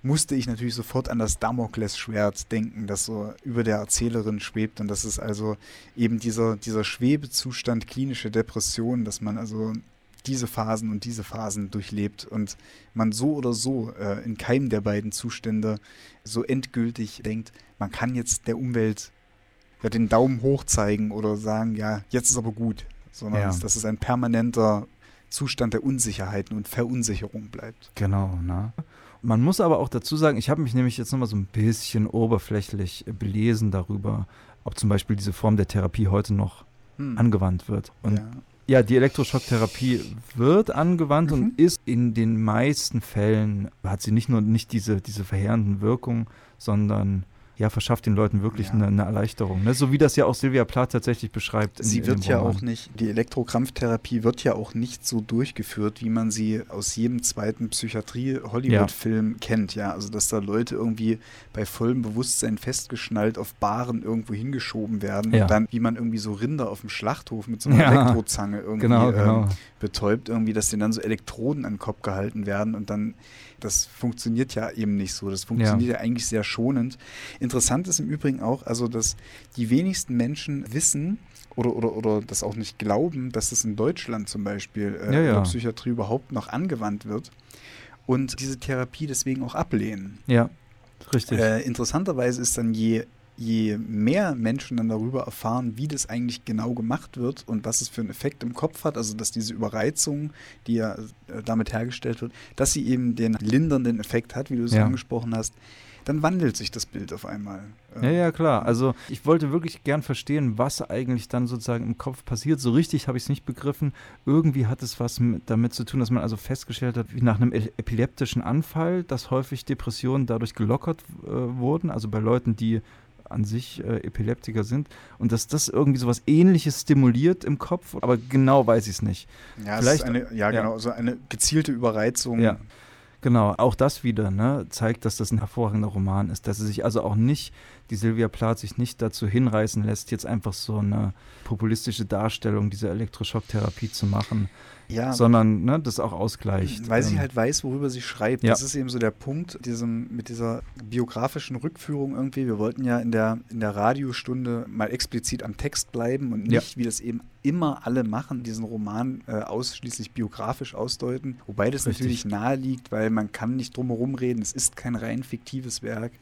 musste ich natürlich sofort an das Damoklesschwert denken, das so über der Erzählerin schwebt. Und das ist also eben dieser, dieser Schwebezustand klinische Depression, dass man also diese Phasen und diese Phasen durchlebt und man so oder so äh, in keinem der beiden Zustände so endgültig denkt, man kann jetzt der Umwelt ja, den Daumen hoch zeigen oder sagen, ja, jetzt ist aber gut, sondern Ja. dass, dass es ein permanenter Zustand der Unsicherheiten und Verunsicherung bleibt. Genau, ne? Man muss aber auch dazu sagen, ich habe mich nämlich jetzt nochmal so ein bisschen oberflächlich belesen darüber, ob zum Beispiel diese Form der Therapie heute noch Hm. angewandt wird. Und ja. ja, die Elektroschocktherapie wird angewandt Mhm. und ist in den meisten Fällen, hat sie nicht nur nicht diese, diese verheerenden Wirkungen, sondern ja, verschafft den Leuten wirklich Ja. eine, eine Erleichterung. Ne? So wie das ja auch Silvia Plath tatsächlich beschreibt. in- Sie wird ja Roman. auch nicht, die Elektrokrampftherapie wird ja auch nicht so durchgeführt, wie man sie aus jedem zweiten Psychiatrie-Hollywood-Film kennt, ja. Also dass da Leute irgendwie bei vollem Bewusstsein festgeschnallt auf Baren irgendwo hingeschoben werden Ja. und dann, wie man irgendwie so Rinder auf dem Schlachthof mit so einer Ja. Elektrozange irgendwie Genau, genau. Ähm, betäubt, irgendwie, dass denen dann so Elektroden an den Kopf gehalten werden und dann, das funktioniert ja eben nicht so. Das funktioniert ja, eigentlich sehr schonend. Interessant ist im Übrigen auch, also dass die wenigsten Menschen wissen oder, oder, oder das auch nicht glauben, dass es in Deutschland zum Beispiel äh, Ja, in ja. der Psychiatrie überhaupt noch angewandt wird und diese Therapie deswegen auch ablehnen. Ja, richtig. Äh, interessanterweise ist dann je, je mehr Menschen dann darüber erfahren, wie das eigentlich genau gemacht wird und was es für einen Effekt im Kopf hat, also dass diese Überreizung, die ja äh, damit hergestellt wird, dass sie eben den lindernden Effekt hat, wie du es Ja. angesprochen hast, dann wandelt sich das Bild auf einmal. Ja, Äh, ja, klar. Also ich wollte wirklich gern verstehen, was eigentlich dann sozusagen im Kopf passiert. So richtig habe ich es nicht begriffen. Irgendwie hat es was mit, damit zu tun, dass man also festgestellt hat, wie nach einem epileptischen Anfall, dass häufig Depressionen dadurch gelockert äh, wurden. Also bei Leuten, die an sich äh, Epileptiker sind. Und dass das irgendwie so was ähnliches stimuliert im Kopf. Aber genau weiß ich es nicht. Ja, Vielleicht- es ist eine, ja, ja. genau, so eine gezielte Überreizung. Ja. Genau, auch das wieder ne, zeigt, dass das ein hervorragender Roman ist, dass sie sich also auch nicht, die Sylvia Plath sich nicht dazu hinreißen lässt, jetzt einfach so eine populistische Darstellung dieser Elektroschocktherapie zu machen. Ja. sondern ne, das auch ausgleicht. Weil ähm. sie halt weiß, worüber sie schreibt. Ja. Das ist eben so der Punkt diesem, mit dieser biografischen Rückführung irgendwie. Wir wollten ja in der, in der Radiostunde mal explizit am Text bleiben und nicht, ja. wie das eben immer alle machen, diesen Roman äh, ausschließlich biografisch ausdeuten. Wobei das Richtig. natürlich nahe liegt, weil man kann nicht drum herum reden. Es ist kein rein fiktives Werk.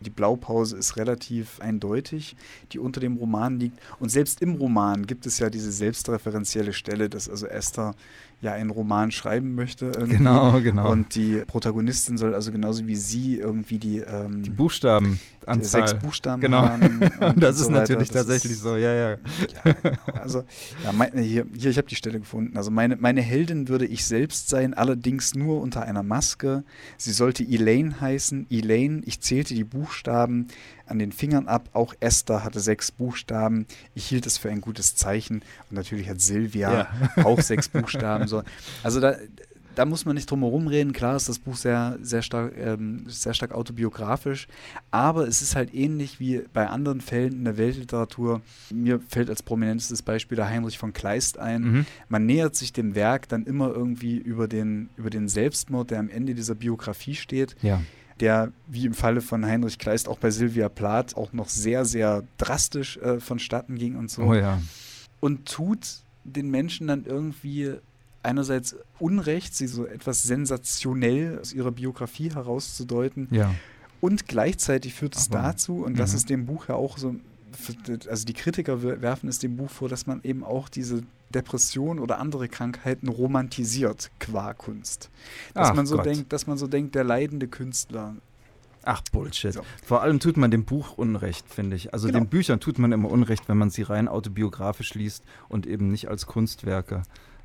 Die Blaupause ist relativ eindeutig, die unter dem Roman liegt. Und selbst im Roman gibt es ja diese selbstreferenzielle Stelle, dass also Esther ja einen Roman schreiben möchte. Irgendwie. Genau, genau. Und die Protagonistin soll also genauso wie sie irgendwie die, ähm, die Buchstaben die sechs Buchstaben genau. haben. (laughs) das ist so natürlich das tatsächlich ist, so, ja, ja. ja also, ja, mein, hier, hier, ich habe die Stelle gefunden. Also meine, meine Heldin würde ich selbst sein, allerdings nur unter einer Maske. Sie sollte Elaine heißen. Elaine, ich zählte die Buchstaben an den Fingern ab. Auch Esther hatte sechs Buchstaben. Ich hielt es für ein gutes Zeichen. Und natürlich hat Silvia ja. (laughs) auch sechs Buchstaben. So. Also da, da muss man nicht drum herum reden. Klar ist das Buch sehr, sehr stark, ähm, sehr stark autobiografisch, aber es ist halt ähnlich wie bei anderen Fällen in der Weltliteratur. Mir fällt als prominentestes Beispiel der Heinrich von Kleist ein. Mhm. Man nähert sich dem Werk dann immer irgendwie über den, über den Selbstmord, der am Ende dieser Biografie steht. Ja der, wie im Falle von Heinrich Kleist, auch bei Sylvia Plath auch noch sehr, sehr drastisch äh, vonstatten ging und so. Oh ja. Und tut den Menschen dann irgendwie einerseits Unrecht, sie so etwas sensationell aus ihrer Biografie herauszudeuten. Ja. Und gleichzeitig führt es Aber, dazu, und das mhm. ist dem Buch ja auch so, also die Kritiker werfen es dem Buch vor, dass man eben auch diese Depression oder andere Krankheiten romantisiert qua Kunst. Dass Ach man so Gott. denkt, dass man so denkt, der leidende Künstler. Ach Bullshit. So. Vor allem tut man dem Buch Unrecht, finde ich. Also genau. den Büchern tut man immer Unrecht, wenn man sie rein autobiografisch liest und eben nicht als Kunstwerke.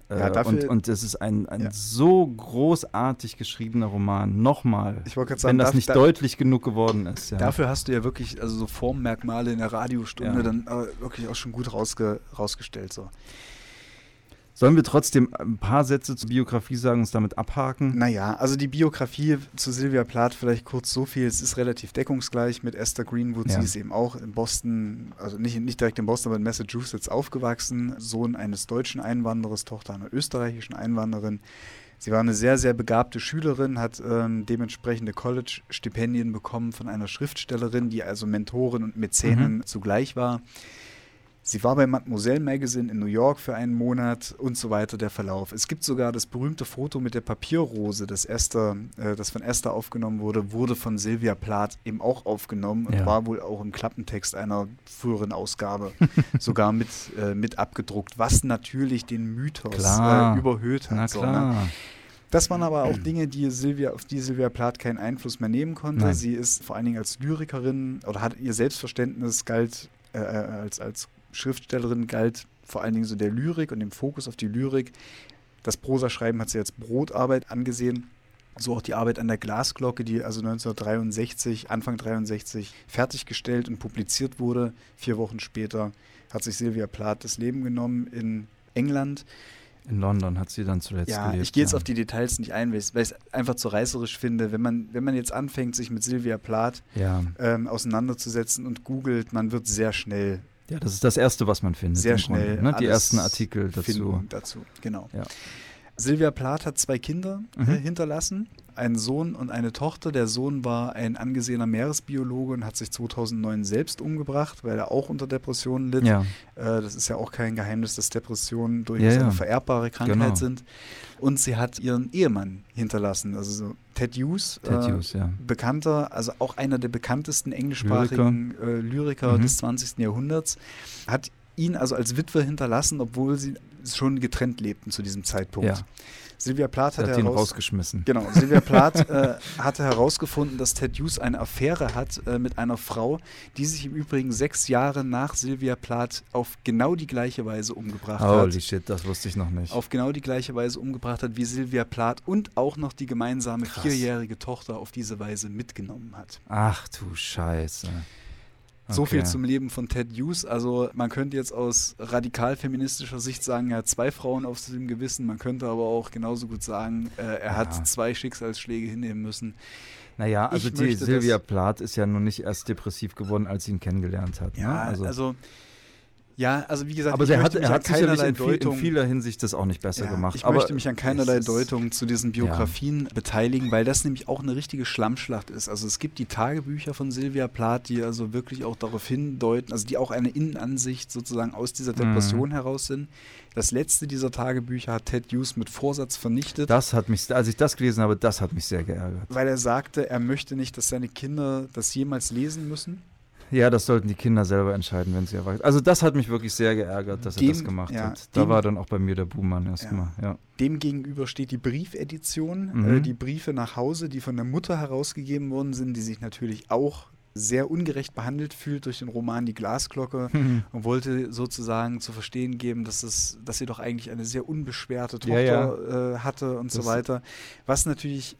Ja, äh, und, und es ist ein, ein ja. so großartig geschriebener Roman. Nochmal, sagen, wenn das nicht da, deutlich genug geworden ist. Ja. Dafür hast du ja wirklich also so Formmerkmale in der Radiostunde dann äh, wirklich auch schon gut rausge rausgestellt. So. Sollen wir trotzdem ein paar Sätze zur Biografie sagen, uns damit abhaken? Naja, also die Biografie zu Sylvia Plath vielleicht kurz so viel. Es ist relativ deckungsgleich mit Esther Greenwood. Ja. Sie ist eben auch in Boston, also nicht, nicht direkt in Boston, aber in Massachusetts aufgewachsen. Sohn eines deutschen Einwanderers, Tochter einer österreichischen Einwanderin. Sie war eine sehr, sehr begabte Schülerin, hat ähm, dementsprechende College-Stipendien bekommen von einer Schriftstellerin, die also Mentorin und Mäzenin mhm. zugleich war. Sie war bei Mademoiselle Magazine in New York für einen Monat und so weiter der Verlauf. Es gibt sogar das berühmte Foto mit der Papierrose, das, Esther, äh, das von Esther aufgenommen wurde, wurde von Sylvia Plath eben auch aufgenommen und ja. war wohl auch im Klappentext einer früheren Ausgabe (laughs) sogar mit, äh, mit abgedruckt, was natürlich den Mythos äh, überhöht hat. So, ne? Das waren aber auch Dinge, die Silvia, auf die Sylvia Plath keinen Einfluss mehr nehmen konnte. Nein. Sie ist vor allen Dingen als Lyrikerin oder hat ihr Selbstverständnis galt äh, äh als, als Schriftstellerin galt vor allen Dingen so der Lyrik und dem Fokus auf die Lyrik. Das Prosaschreiben hat sie als Brotarbeit angesehen. So auch die Arbeit an der Glasglocke, die also 1963, Anfang 63 fertiggestellt und publiziert wurde. Vier Wochen später hat sich Sylvia Plath das Leben genommen in England. In London hat sie dann zuletzt ja, gelebt. Ich gehe jetzt ja. auf die Details nicht ein, weil ich es einfach zu reißerisch finde. Wenn man, wenn man jetzt anfängt, sich mit Sylvia Plath ja. ähm, auseinanderzusetzen und googelt, man wird sehr schnell ja, das ist das Erste, was man findet. Sehr schnell. Grunde, ne? Die ersten Artikel dazu. dazu, genau. Ja. Silvia Plath hat zwei Kinder äh, mhm. äh, hinterlassen, einen Sohn und eine Tochter. Der Sohn war ein angesehener Meeresbiologe und hat sich 2009 selbst umgebracht, weil er auch unter Depressionen litt. Ja. Äh, das ist ja auch kein Geheimnis, dass Depressionen durchaus ja. eine vererbbare Krankheit genau. sind. Und sie hat ihren Ehemann hinterlassen, also so Ted Hughes, Ted äh, Hughes ja. bekannter, also auch einer der bekanntesten englischsprachigen Lyriker, äh, Lyriker mhm. des 20. Jahrhunderts, hat ihn also als Witwe hinterlassen, obwohl sie schon getrennt lebten zu diesem Zeitpunkt. Ja. Sylvia Plath hat, hat ihn rausgeschmissen. Genau, Sylvia Plath (laughs) äh, hatte herausgefunden, dass Ted Hughes eine Affäre hat äh, mit einer Frau, die sich im Übrigen sechs Jahre nach Sylvia Plath auf genau die gleiche Weise umgebracht Holy hat. Holy shit, das wusste ich noch nicht. Auf genau die gleiche Weise umgebracht hat, wie Sylvia Plath und auch noch die gemeinsame Krass. vierjährige Tochter auf diese Weise mitgenommen hat. Ach du Scheiße. So okay. viel zum Leben von Ted Hughes. Also man könnte jetzt aus radikal feministischer Sicht sagen, er hat zwei Frauen auf dem Gewissen. Man könnte aber auch genauso gut sagen, äh, er ja. hat zwei Schicksalsschläge hinnehmen müssen. Naja, also ich die Sylvia Plath ist ja nun nicht erst depressiv geworden, als sie ihn kennengelernt hat. Ne? Ja, ne? also, also Ja, also wie gesagt, aber er hat, er hat sicherlich in, viel, in, vieler Hinsicht das auch nicht besser ja, gemacht. Ich aber möchte mich an keinerlei Deutung zu diesen Biografien ja. beteiligen, weil das nämlich auch eine richtige Schlammschlacht ist. Also es gibt die Tagebücher von Sylvia Plath, die also wirklich auch darauf hindeuten, also die auch eine Innenansicht sozusagen aus dieser mhm. Depression mhm. heraus sind. Das letzte dieser Tagebücher hat Ted Hughes mit Vorsatz vernichtet. Das hat mich, als ich das gelesen habe, das hat mich sehr geärgert. Weil er sagte, er möchte nicht, dass seine Kinder das jemals lesen müssen. Ja, das sollten die Kinder selber entscheiden, wenn sie erwachsen Also das hat mich wirklich sehr geärgert, dass dem, er das gemacht ja, hat. Da dem, war dann auch bei mir der Buhmann erstmal. Ja. Ja. Dem gegenüber steht die Briefedition, mhm. äh, die Briefe nach Hause, die von der Mutter herausgegeben worden sind, die sich natürlich auch sehr ungerecht behandelt fühlt durch den Roman Die Glasglocke (laughs) mhm. und wollte sozusagen zu verstehen geben, dass, es, dass sie doch eigentlich eine sehr unbeschwerte Tochter ja, äh, hatte und das so weiter. Was natürlich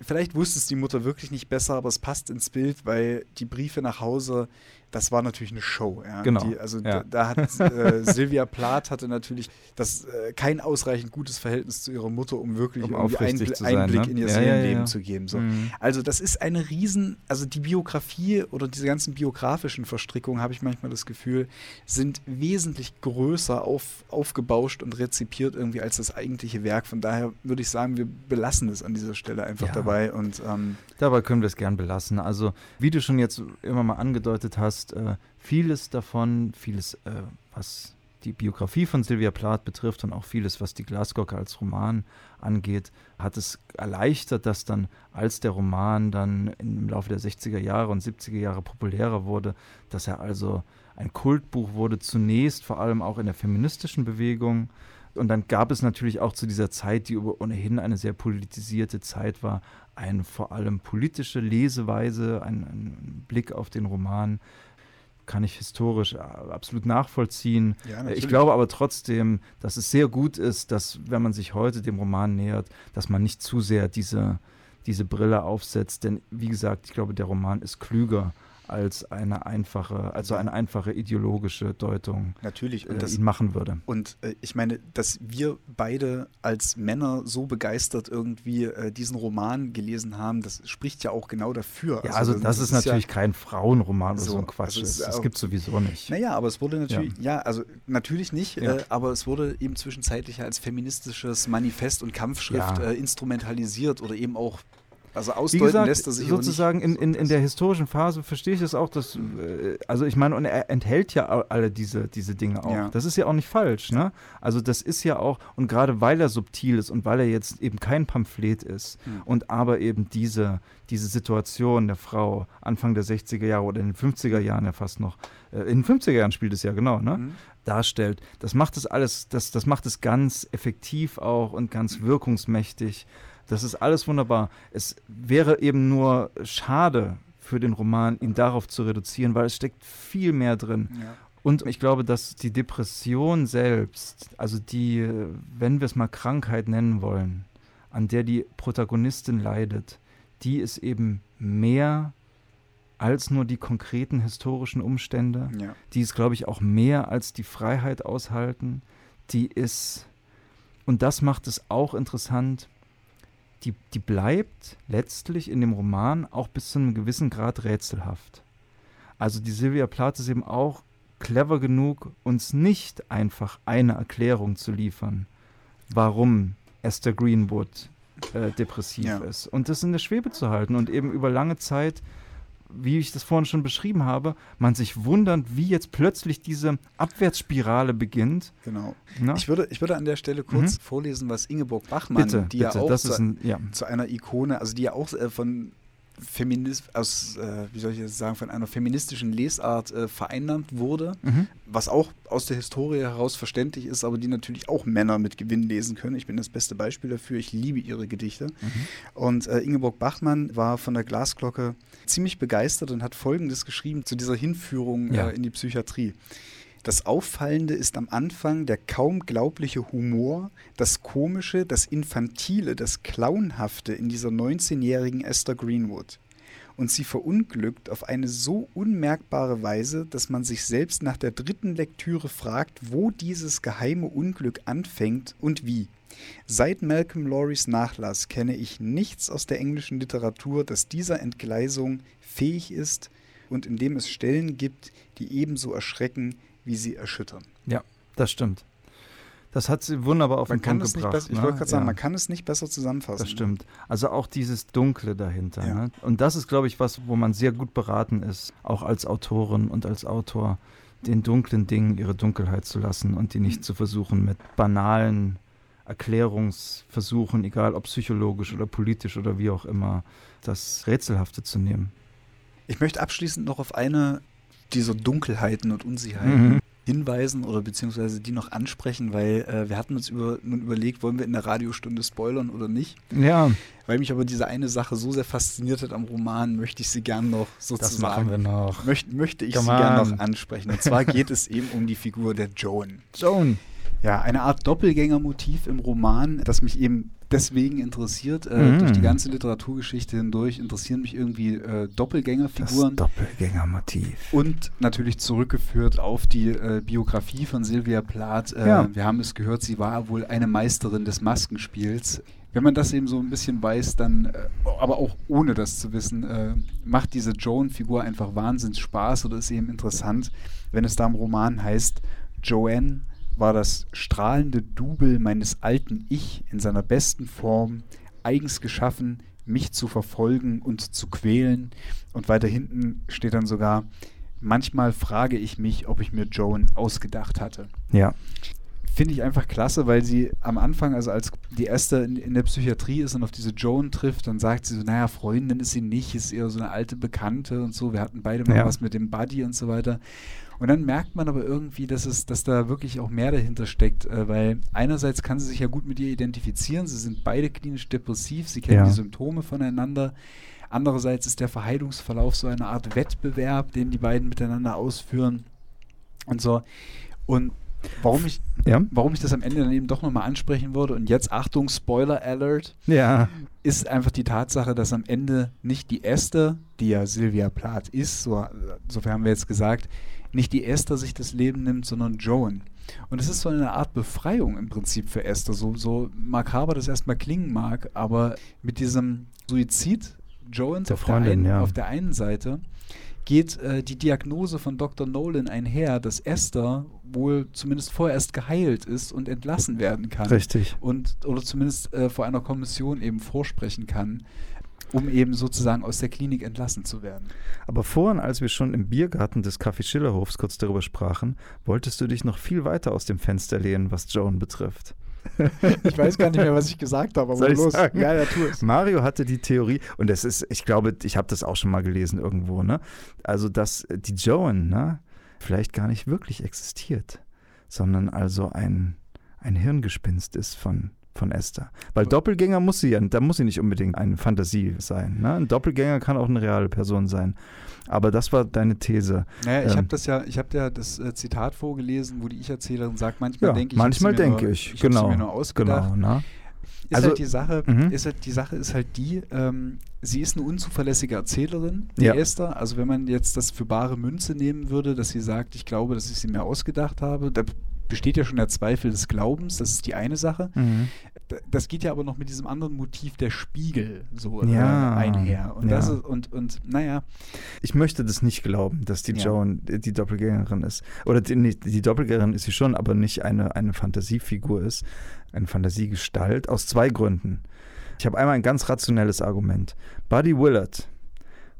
vielleicht wusste es die Mutter wirklich nicht besser, aber es passt ins Bild, weil die Briefe nach Hause das war natürlich eine Show. Ja. Genau. Die, also ja. da, da, hat äh, (laughs) Sylvia Plath hatte natürlich das äh, kein ausreichend gutes Verhältnis zu ihrer Mutter, um wirklich um irgendwie Einbl sein, Einblick ne? in ihr Seelenleben zu geben. So. Mhm. Also das ist eine riesen, also die Biografie oder diese ganzen biografischen Verstrickungen, habe ich manchmal das Gefühl, sind wesentlich größer auf, aufgebauscht und rezipiert irgendwie als das eigentliche Werk. Von daher würde ich sagen, wir belassen es an dieser Stelle einfach dabei. Und, ähm, dabei können wir es gern belassen. Also wie du schon jetzt immer mal angedeutet hast, äh, vieles davon, vieles, äh, was die Biografie von Sylvia Plath betrifft und auch vieles, was die Glasglocke als Roman angeht, hat es erleichtert, dass dann, als der Roman dann im Laufe der 60er Jahre und 70er Jahre populärer wurde, dass er also ein Kultbuch wurde, zunächst vor allem auch in der feministischen Bewegung. Und dann gab es natürlich auch zu dieser Zeit, die ohnehin eine sehr politisierte Zeit war, eine vor allem politische Leseweise, ein, ein Blick auf den Roman, kann ich historisch äh, absolut nachvollziehen. Ja, ich glaube aber trotzdem, dass es sehr gut ist, dass, wenn man sich heute dem Roman nähert, dass man nicht zu sehr diese, diese Brille aufsetzt. Denn wie gesagt, ich glaube, der Roman ist klüger als eine einfache, also eine einfache ideologische Deutung Natürlich. Und äh, das, ihn machen würde. Und äh, ich meine, dass wir beide als Männer so begeistert irgendwie äh, diesen Roman gelesen haben, das spricht ja auch genau dafür. Ja, also, also das, das, ist, natürlich ja, kein Frauenroman oder so, ein Quatsch. Also das gibt es sowieso nicht. Naja, aber es wurde natürlich, ja, ja also natürlich nicht, ja. Äh, aber es wurde eben zwischenzeitlich als feministisches Manifest und Kampfschrift äh, instrumentalisiert oder eben auch also ausdeuten gesagt, lässt er sich sozusagen in, in, in der historischen Phase verstehe ich das auch, dass äh, also ich meine und er enthält ja alle diese diese Dinge auch. Ja. Das ist ja auch nicht falsch, ne? Also das ist ja auch und gerade weil er subtil ist und weil er jetzt eben kein Pamphlet ist mhm. und aber eben diese diese Situation der Frau Anfang der 60er Jahre oder in den 50er Jahren ja fast noch äh, in den 50er Jahren spielt es ja genau, ne? Mhm. darstellt. Das macht es alles das das macht es ganz effektiv auch und ganz wirkungsmächtig. Das ist alles wunderbar. Es wäre eben nur schade für den Roman, ihn darauf zu reduzieren, weil es steckt viel mehr drin. Ja. Und ich glaube, dass die Depression selbst, also die, wenn wir es mal Krankheit nennen wollen, an der die Protagonistin leidet, die ist eben mehr als nur die konkreten historischen Umstände. Ja. Die ist, glaube ich, auch mehr als die Freiheit aushalten. Die ist, und das macht es auch interessant, die, die bleibt letztlich in dem Roman auch bis zu einem gewissen Grad rätselhaft. Also die Sylvia Plath ist eben auch clever genug, uns nicht einfach eine Erklärung zu liefern, warum Esther Greenwood äh, depressiv ja. ist. Und das in der Schwebe zu halten und eben über lange Zeit wie ich das vorhin schon beschrieben habe, man sich wundert, wie jetzt plötzlich diese Abwärtsspirale beginnt. Genau. Na? Ich würde, ich würde an der Stelle kurz mhm. vorlesen, was Ingeborg Bachmann, bitte, die bitte, ja auch zu, ein, ja. zu, einer Ikone, also die ja auch äh, von Feminist, aus, äh, wie soll ich das sagen, von einer feministischen Lesart äh, vereinnahmt wurde, mhm. was auch aus der Historie heraus verständlich ist, aber die natürlich auch Männer mit Gewinn lesen können. Ich bin das beste Beispiel dafür. Ich liebe ihre Gedichte. Mhm. Und äh, Ingeborg Bachmann war von der Glasglocke ziemlich begeistert und hat Folgendes geschrieben zu dieser Hinführung ja. Äh, in die Psychiatrie. Das Auffallende ist am Anfang der kaum glaubliche Humor, das Komische, das Infantile, das Clownhafte in dieser 19-jährigen Esther Greenwood. Und sie verunglückt auf eine so unmerkbare Weise, dass man sich selbst nach der dritten Lektüre fragt, wo dieses geheime Unglück anfängt und wie. Seit Malcolm Lorys Nachlass kenne ich nichts aus der englischen Literatur, das dieser Entgleisung fähig ist und in dem es Stellen gibt, die ebenso erschrecken wie sie erschüttern. Ja, das stimmt. Das hat sie wunderbar auf man den Punkt gebracht. Besser, ich ne? wollte gerade sagen, ja. man kann es nicht besser zusammenfassen. Das stimmt. Also auch dieses Dunkle dahinter. Ja. Ne? Und das ist, glaube ich, was, wo man sehr gut beraten ist, auch als Autorin und als Autor, den dunklen Dingen ihre Dunkelheit zu lassen und die nicht zu versuchen mit banalen Erklärungsversuchen, egal ob psychologisch oder politisch oder wie auch immer, das Rätselhafte zu nehmen. Ich möchte abschließend noch auf eine dieser Dunkelheiten und Unsicherheiten Mhm. hinweisen oder beziehungsweise die noch ansprechen, weil äh, wir hatten uns über, nun überlegt, wollen wir in der Radiostunde spoilern oder nicht. Ja, Weil mich aber diese eine Sache so sehr fasziniert hat am Roman, möchte ich sie gern noch sozusagen. noch. Möchte, möchte ich Come sie gern on. noch ansprechen. Und zwar geht es eben um die Figur der Joan. Joan. Ja, eine Art Doppelgängermotiv im Roman, das mich eben deswegen interessiert. Äh, Mhm. Durch die ganze Literaturgeschichte hindurch interessieren mich irgendwie äh, Das Doppelgängerfiguren. Doppelgängermotiv. Und natürlich zurückgeführt auf die äh, Biografie von Sylvia Plath. Äh, Ja. Wir haben es gehört, sie war wohl eine Meisterin des Maskenspiels. Wenn man das eben so ein bisschen weiß, dann, äh, aber auch ohne das zu wissen, äh, macht diese Joan-Figur einfach wahnsinnig Spaß oder ist eben interessant, wenn es da im Roman heißt, Joanne war das strahlende Double meines alten Ich in seiner besten Form, eigens geschaffen, mich zu verfolgen und zu quälen. Und weiter hinten steht dann sogar, manchmal frage ich mich, ob ich mir Joan ausgedacht hatte. Ja. Finde ich einfach klasse, weil sie am Anfang, also als die erste in, in der Psychiatrie ist und auf diese Joan trifft, dann sagt sie so, naja, Freundin ist sie nicht, ist eher so eine alte Bekannte und so. Wir hatten beide mal Ja. was mit dem Buddy und so weiter. Und dann merkt man aber irgendwie, dass, es, dass da wirklich auch mehr dahinter steckt, äh, weil einerseits kann sie sich ja gut mit ihr identifizieren, sie sind beide klinisch depressiv, sie kennen Ja. die Symptome voneinander. Andererseits ist der Verheilungsverlauf so eine Art Wettbewerb, den die beiden miteinander ausführen und so. Und warum ich, Ja. warum ich das am Ende dann eben doch nochmal ansprechen würde und jetzt Achtung, Spoiler Alert, Ja. ist einfach die Tatsache, dass am Ende nicht die Esther, die ja Sylvia Plath ist, so, sofern haben wir jetzt gesagt, nicht die Esther sich das Leben nimmt, sondern Joan. Und es ist so eine Art Befreiung im Prinzip für Esther, so, so makaber das erstmal klingen mag, aber mit diesem Suizid Joans Der auf, Freundin, der einen, ja. auf der einen Seite geht äh, die Diagnose von Dr. Nolan einher, dass Esther wohl zumindest vorerst geheilt ist und entlassen werden kann Richtig. und oder zumindest äh, vor einer Kommission eben vorsprechen kann, um eben sozusagen aus der Klinik entlassen zu werden. Aber vorhin, als wir schon im Biergarten des Café Schillerhofs kurz darüber sprachen, wolltest du dich noch viel weiter aus dem Fenster lehnen, was Joan betrifft. Ich weiß gar nicht mehr, was ich gesagt habe, aber los. sagen? Ja, ja, tu es. Mario hatte die Theorie, und das ist, ich glaube, ich habe das auch schon mal gelesen irgendwo, ne? Also, dass die Joan, ne, vielleicht gar nicht wirklich existiert, sondern also ein, ein Hirngespinst ist von, von Esther. Weil Doppelgänger muss sie ja, da muss sie nicht unbedingt eine Fantasie sein. Ne? Ein Doppelgänger kann auch eine reale Person sein. Aber das war deine These. Naja, ich Ähm. habe das ja, ich habe ja das äh, Zitat vorgelesen, wo die Ich-Erzählerin sagt, manchmal Ja, denke ich, manchmal denke ich, ich genau. mir nur ausgedacht. Genau, ne? Ist Also- halt die Sache, Mhm. ist halt, die Sache ist halt die, ähm, sie ist eine unzuverlässige Erzählerin, die Ja. Esther. Also wenn man jetzt das für bare Münze nehmen würde, dass sie sagt, ich glaube, dass ich sie mir ausgedacht habe, da besteht ja schon der Zweifel des Glaubens, das ist die eine Sache. Mhm. Das geht ja aber noch mit diesem anderen Motiv der Spiegel so Ja, äh, einher. Und das ja. ist, und, und naja, Ich möchte das nicht glauben, dass die Ja. Joan äh, die Doppelgängerin ist. Oder die, die Doppelgängerin ist sie schon, aber nicht eine, eine Fantasiefigur ist, eine Fantasiegestalt, aus zwei Gründen. Ich habe einmal ein ganz rationelles Argument. Buddy Willard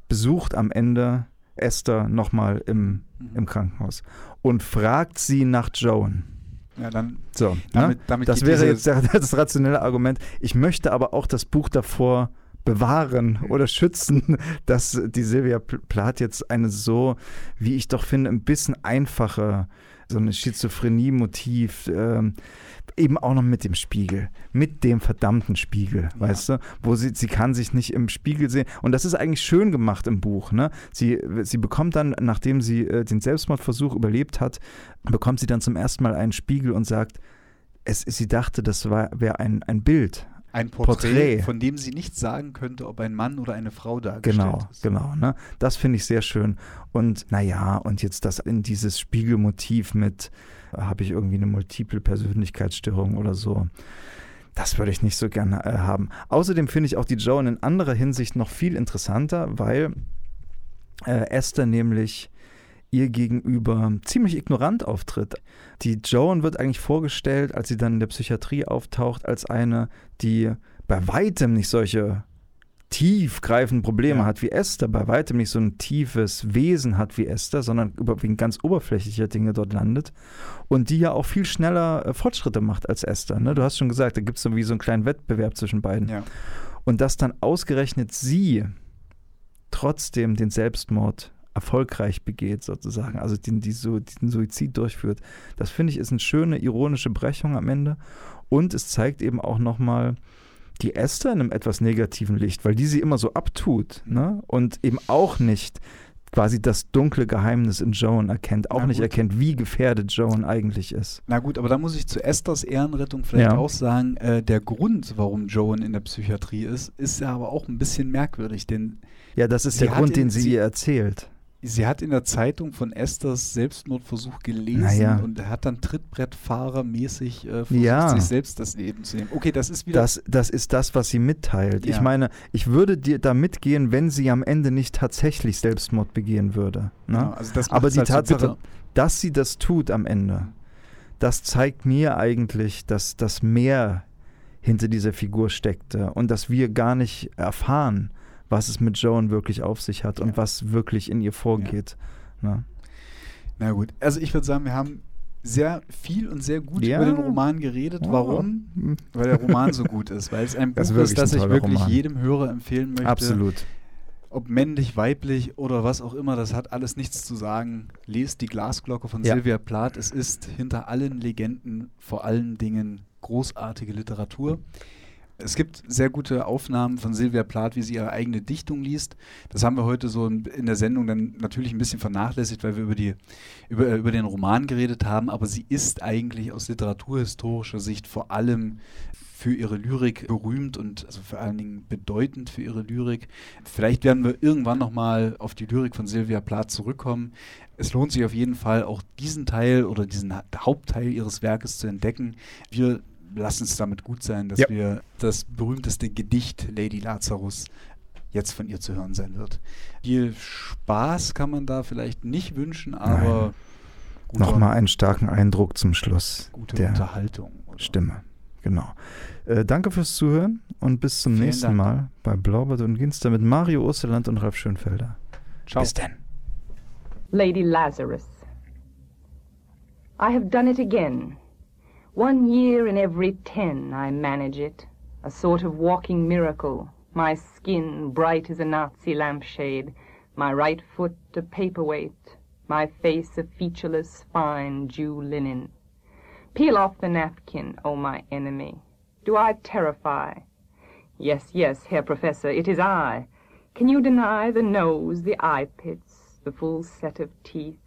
besucht am Ende Esther nochmal im, Mhm. im Krankenhaus und fragt sie nach Joan. ja, dann So, damit, ne? damit Das geht wäre jetzt (laughs) das rationelle Argument. Ich möchte aber auch das Buch davor bewahren oder schützen, (laughs) dass die Silvia Pl- Plath jetzt eine so, wie ich doch finde, ein bisschen einfache, so eine Schizophrenie-Motiv, ähm, eben auch noch mit dem Spiegel, mit dem verdammten Spiegel, Ja. weißt du, wo sie, sie kann sich nicht im Spiegel sehen. Und das ist eigentlich schön gemacht im Buch, ne? Sie, sie bekommt dann, nachdem sie äh, den Selbstmordversuch überlebt hat, bekommt sie dann zum ersten Mal einen Spiegel und sagt, es, sie dachte, das wäre ein, ein Bild. Ein Porträt, Porträt. von dem sie nicht sagen könnte, ob ein Mann oder eine Frau dargestellt Genau, ist. genau. Ne? Das finde ich sehr schön. Und naja, und jetzt das in dieses Spiegelmotiv mit, äh, habe ich irgendwie eine multiple Persönlichkeitsstörung oder so. Das würde ich nicht so gerne äh, haben. Außerdem finde ich auch die Joan in anderer Hinsicht noch viel interessanter, weil äh, Esther nämlich ihr gegenüber ziemlich ignorant auftritt. Die Joan wird eigentlich vorgestellt, als sie dann in der Psychiatrie auftaucht, als eine, die bei weitem nicht solche tiefgreifenden Probleme ja. hat wie Esther, bei weitem nicht so ein tiefes Wesen hat wie Esther, sondern überwiegend ganz oberflächliche Dinge dort landet und die ja auch viel schneller äh, Fortschritte macht als Esther. Ne? Du hast schon gesagt, da gibt es so wie so einen kleinen Wettbewerb zwischen beiden. Ja. Und dass dann ausgerechnet sie trotzdem den Selbstmord erfolgreich begeht, sozusagen, also den, die den Suizid durchführt. Das finde ich ist eine schöne, ironische Brechung am Ende. Und es zeigt eben auch nochmal die Esther in einem etwas negativen Licht, weil die sie immer so abtut ne? und eben auch nicht quasi das dunkle Geheimnis in Joan erkennt, auch nicht erkennt, wie gefährdet Joan eigentlich ist. Na gut, aber da muss ich zu Esthers Ehrenrettung vielleicht ja. auch sagen, äh, der Grund, warum Joan in der Psychiatrie ist, ist ja aber auch ein bisschen merkwürdig, denn ja, das ist der Grund, den sie, sie ihr erzählt sie hat in der Zeitung von Esthers Selbstmordversuch gelesen naja. und hat dann Trittbrettfahrermäßig äh, versucht, ja. sich selbst das Leben zu nehmen. Okay, das ist wieder. Das, das ist das, was sie mitteilt. Ja. Ich meine, ich würde dir da mitgehen, wenn sie am Ende nicht tatsächlich Selbstmord begehen würde. Ne? Ja, also Aber die halt Tatsache, so dass sie das tut am Ende, das zeigt mir eigentlich, dass das mehr hinter dieser Figur steckte und dass wir gar nicht erfahren, was es mit Joan wirklich auf sich hat ja. und was wirklich in ihr vorgeht. Ja. Na? Na gut, also ich würde sagen, wir haben sehr viel und sehr gut ja. über den Roman geredet. Oh. Warum? Weil der Roman so gut ist. Weil es ein (laughs) Buch ist, ist das ich wirklich Roman. jedem Hörer empfehlen möchte. Absolut. Ob männlich, weiblich oder was auch immer, das hat alles nichts zu sagen. Lest die Glasglocke von ja. Sylvia Plath. Es ist hinter allen Legenden vor allen Dingen großartige Literatur. Es gibt sehr gute Aufnahmen von Silvia Plath, wie sie ihre eigene Dichtung liest. Das haben wir heute so in der Sendung dann natürlich ein bisschen vernachlässigt, weil wir über, die, über, über den Roman geredet haben. Aber sie ist eigentlich aus literaturhistorischer Sicht vor allem für ihre Lyrik berühmt und also vor allen Dingen bedeutend für ihre Lyrik. Vielleicht werden wir irgendwann nochmal auf die Lyrik von Silvia Plath zurückkommen. Es lohnt sich auf jeden Fall auch diesen Teil oder diesen Hauptteil ihres Werkes zu entdecken. Wir lass uns damit gut sein, dass ja. wir das berühmteste Gedicht Lady Lazarus jetzt von ihr zu hören sein wird. Viel Spaß kann man da vielleicht nicht wünschen, aber nochmal einen starken Eindruck zum Schluss gute der Unterhaltung. Oder? Stimme, genau. Äh, danke fürs Zuhören und bis zum Vielen nächsten Dank. Mal bei Blaubert und Ginster mit Mario Osterland und Ralf Schönfelder. Ciao. Bis dann. Lady Lazarus. I have done it again. One year in every ten I manage it, a sort of walking miracle, my skin bright as a Nazi lampshade, my right foot a paperweight, my face a featureless, fine Jew linen. Peel off the napkin, O my enemy. Do I terrify? Yes, yes, Herr Professor, it is I. Can you deny the nose, the eye pits, the full set of teeth?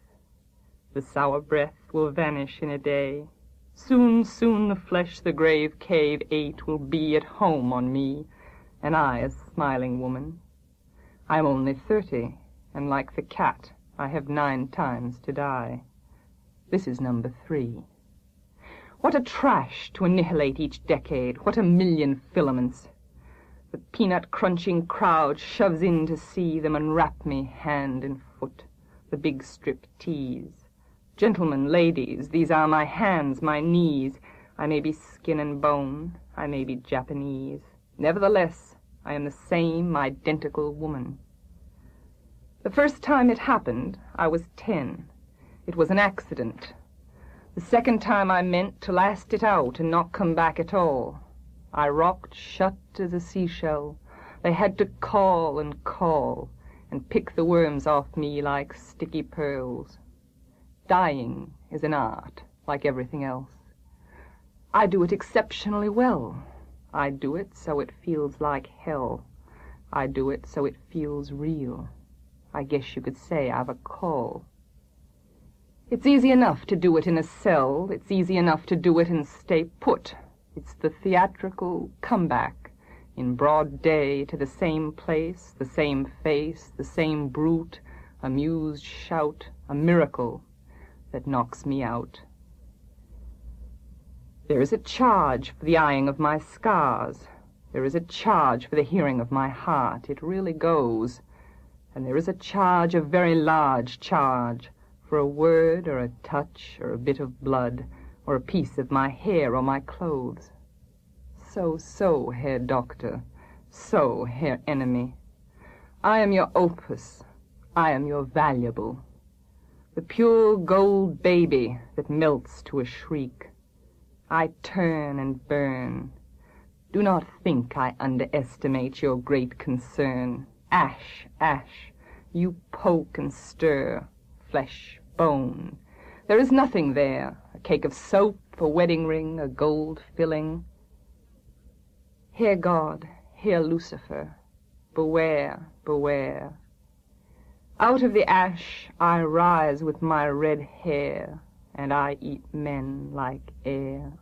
The sour breath will vanish in a day. Soon, soon the flesh the grave cave ate will be at home on me, and I a smiling woman. I am only thirty, and like the cat, I have nine times to die. This is number three. What a trash to annihilate each decade, what a million filaments. The peanut crunching crowd shoves in to see them unwrap me hand and foot, the big strip tease. Gentlemen, ladies, these are my hands, my knees. I may be skin and bone, I may be Japanese. Nevertheless, I am the same identical woman. The first time it happened, I was ten. It was an accident. The second time I meant to last it out and not come back at all. I rocked shut as a seashell. They had to call and call and pick the worms off me like sticky pearls. Dying is an art, like everything else. I do it exceptionally well. I do it so it feels like hell. I do it so it feels real. I guess you could say I've a call. It's easy enough to do it in a cell. It's easy enough to do it and stay put. It's the theatrical comeback in broad day to the same place, the same face, the same brute, amused shout, a miracle that knocks me out. There is a charge for the eyeing of my scars. There is a charge for the hearing of my heart. It really goes. And there is a charge, a very large charge, for a word or a touch or a bit of blood or a piece of my hair or my clothes. So, so, Herr Doctor, so, Herr Enemy. I am your opus. I am your valuable. The pure gold baby that melts to a shriek. I turn and burn. Do not think I underestimate your great concern. Ash, ash, you poke and stir, flesh, bone. There is nothing there, a cake of soap, a wedding ring, a gold filling. Hear God, hear Lucifer, beware, beware. Out of the ash I rise with my red hair, and I eat men like air.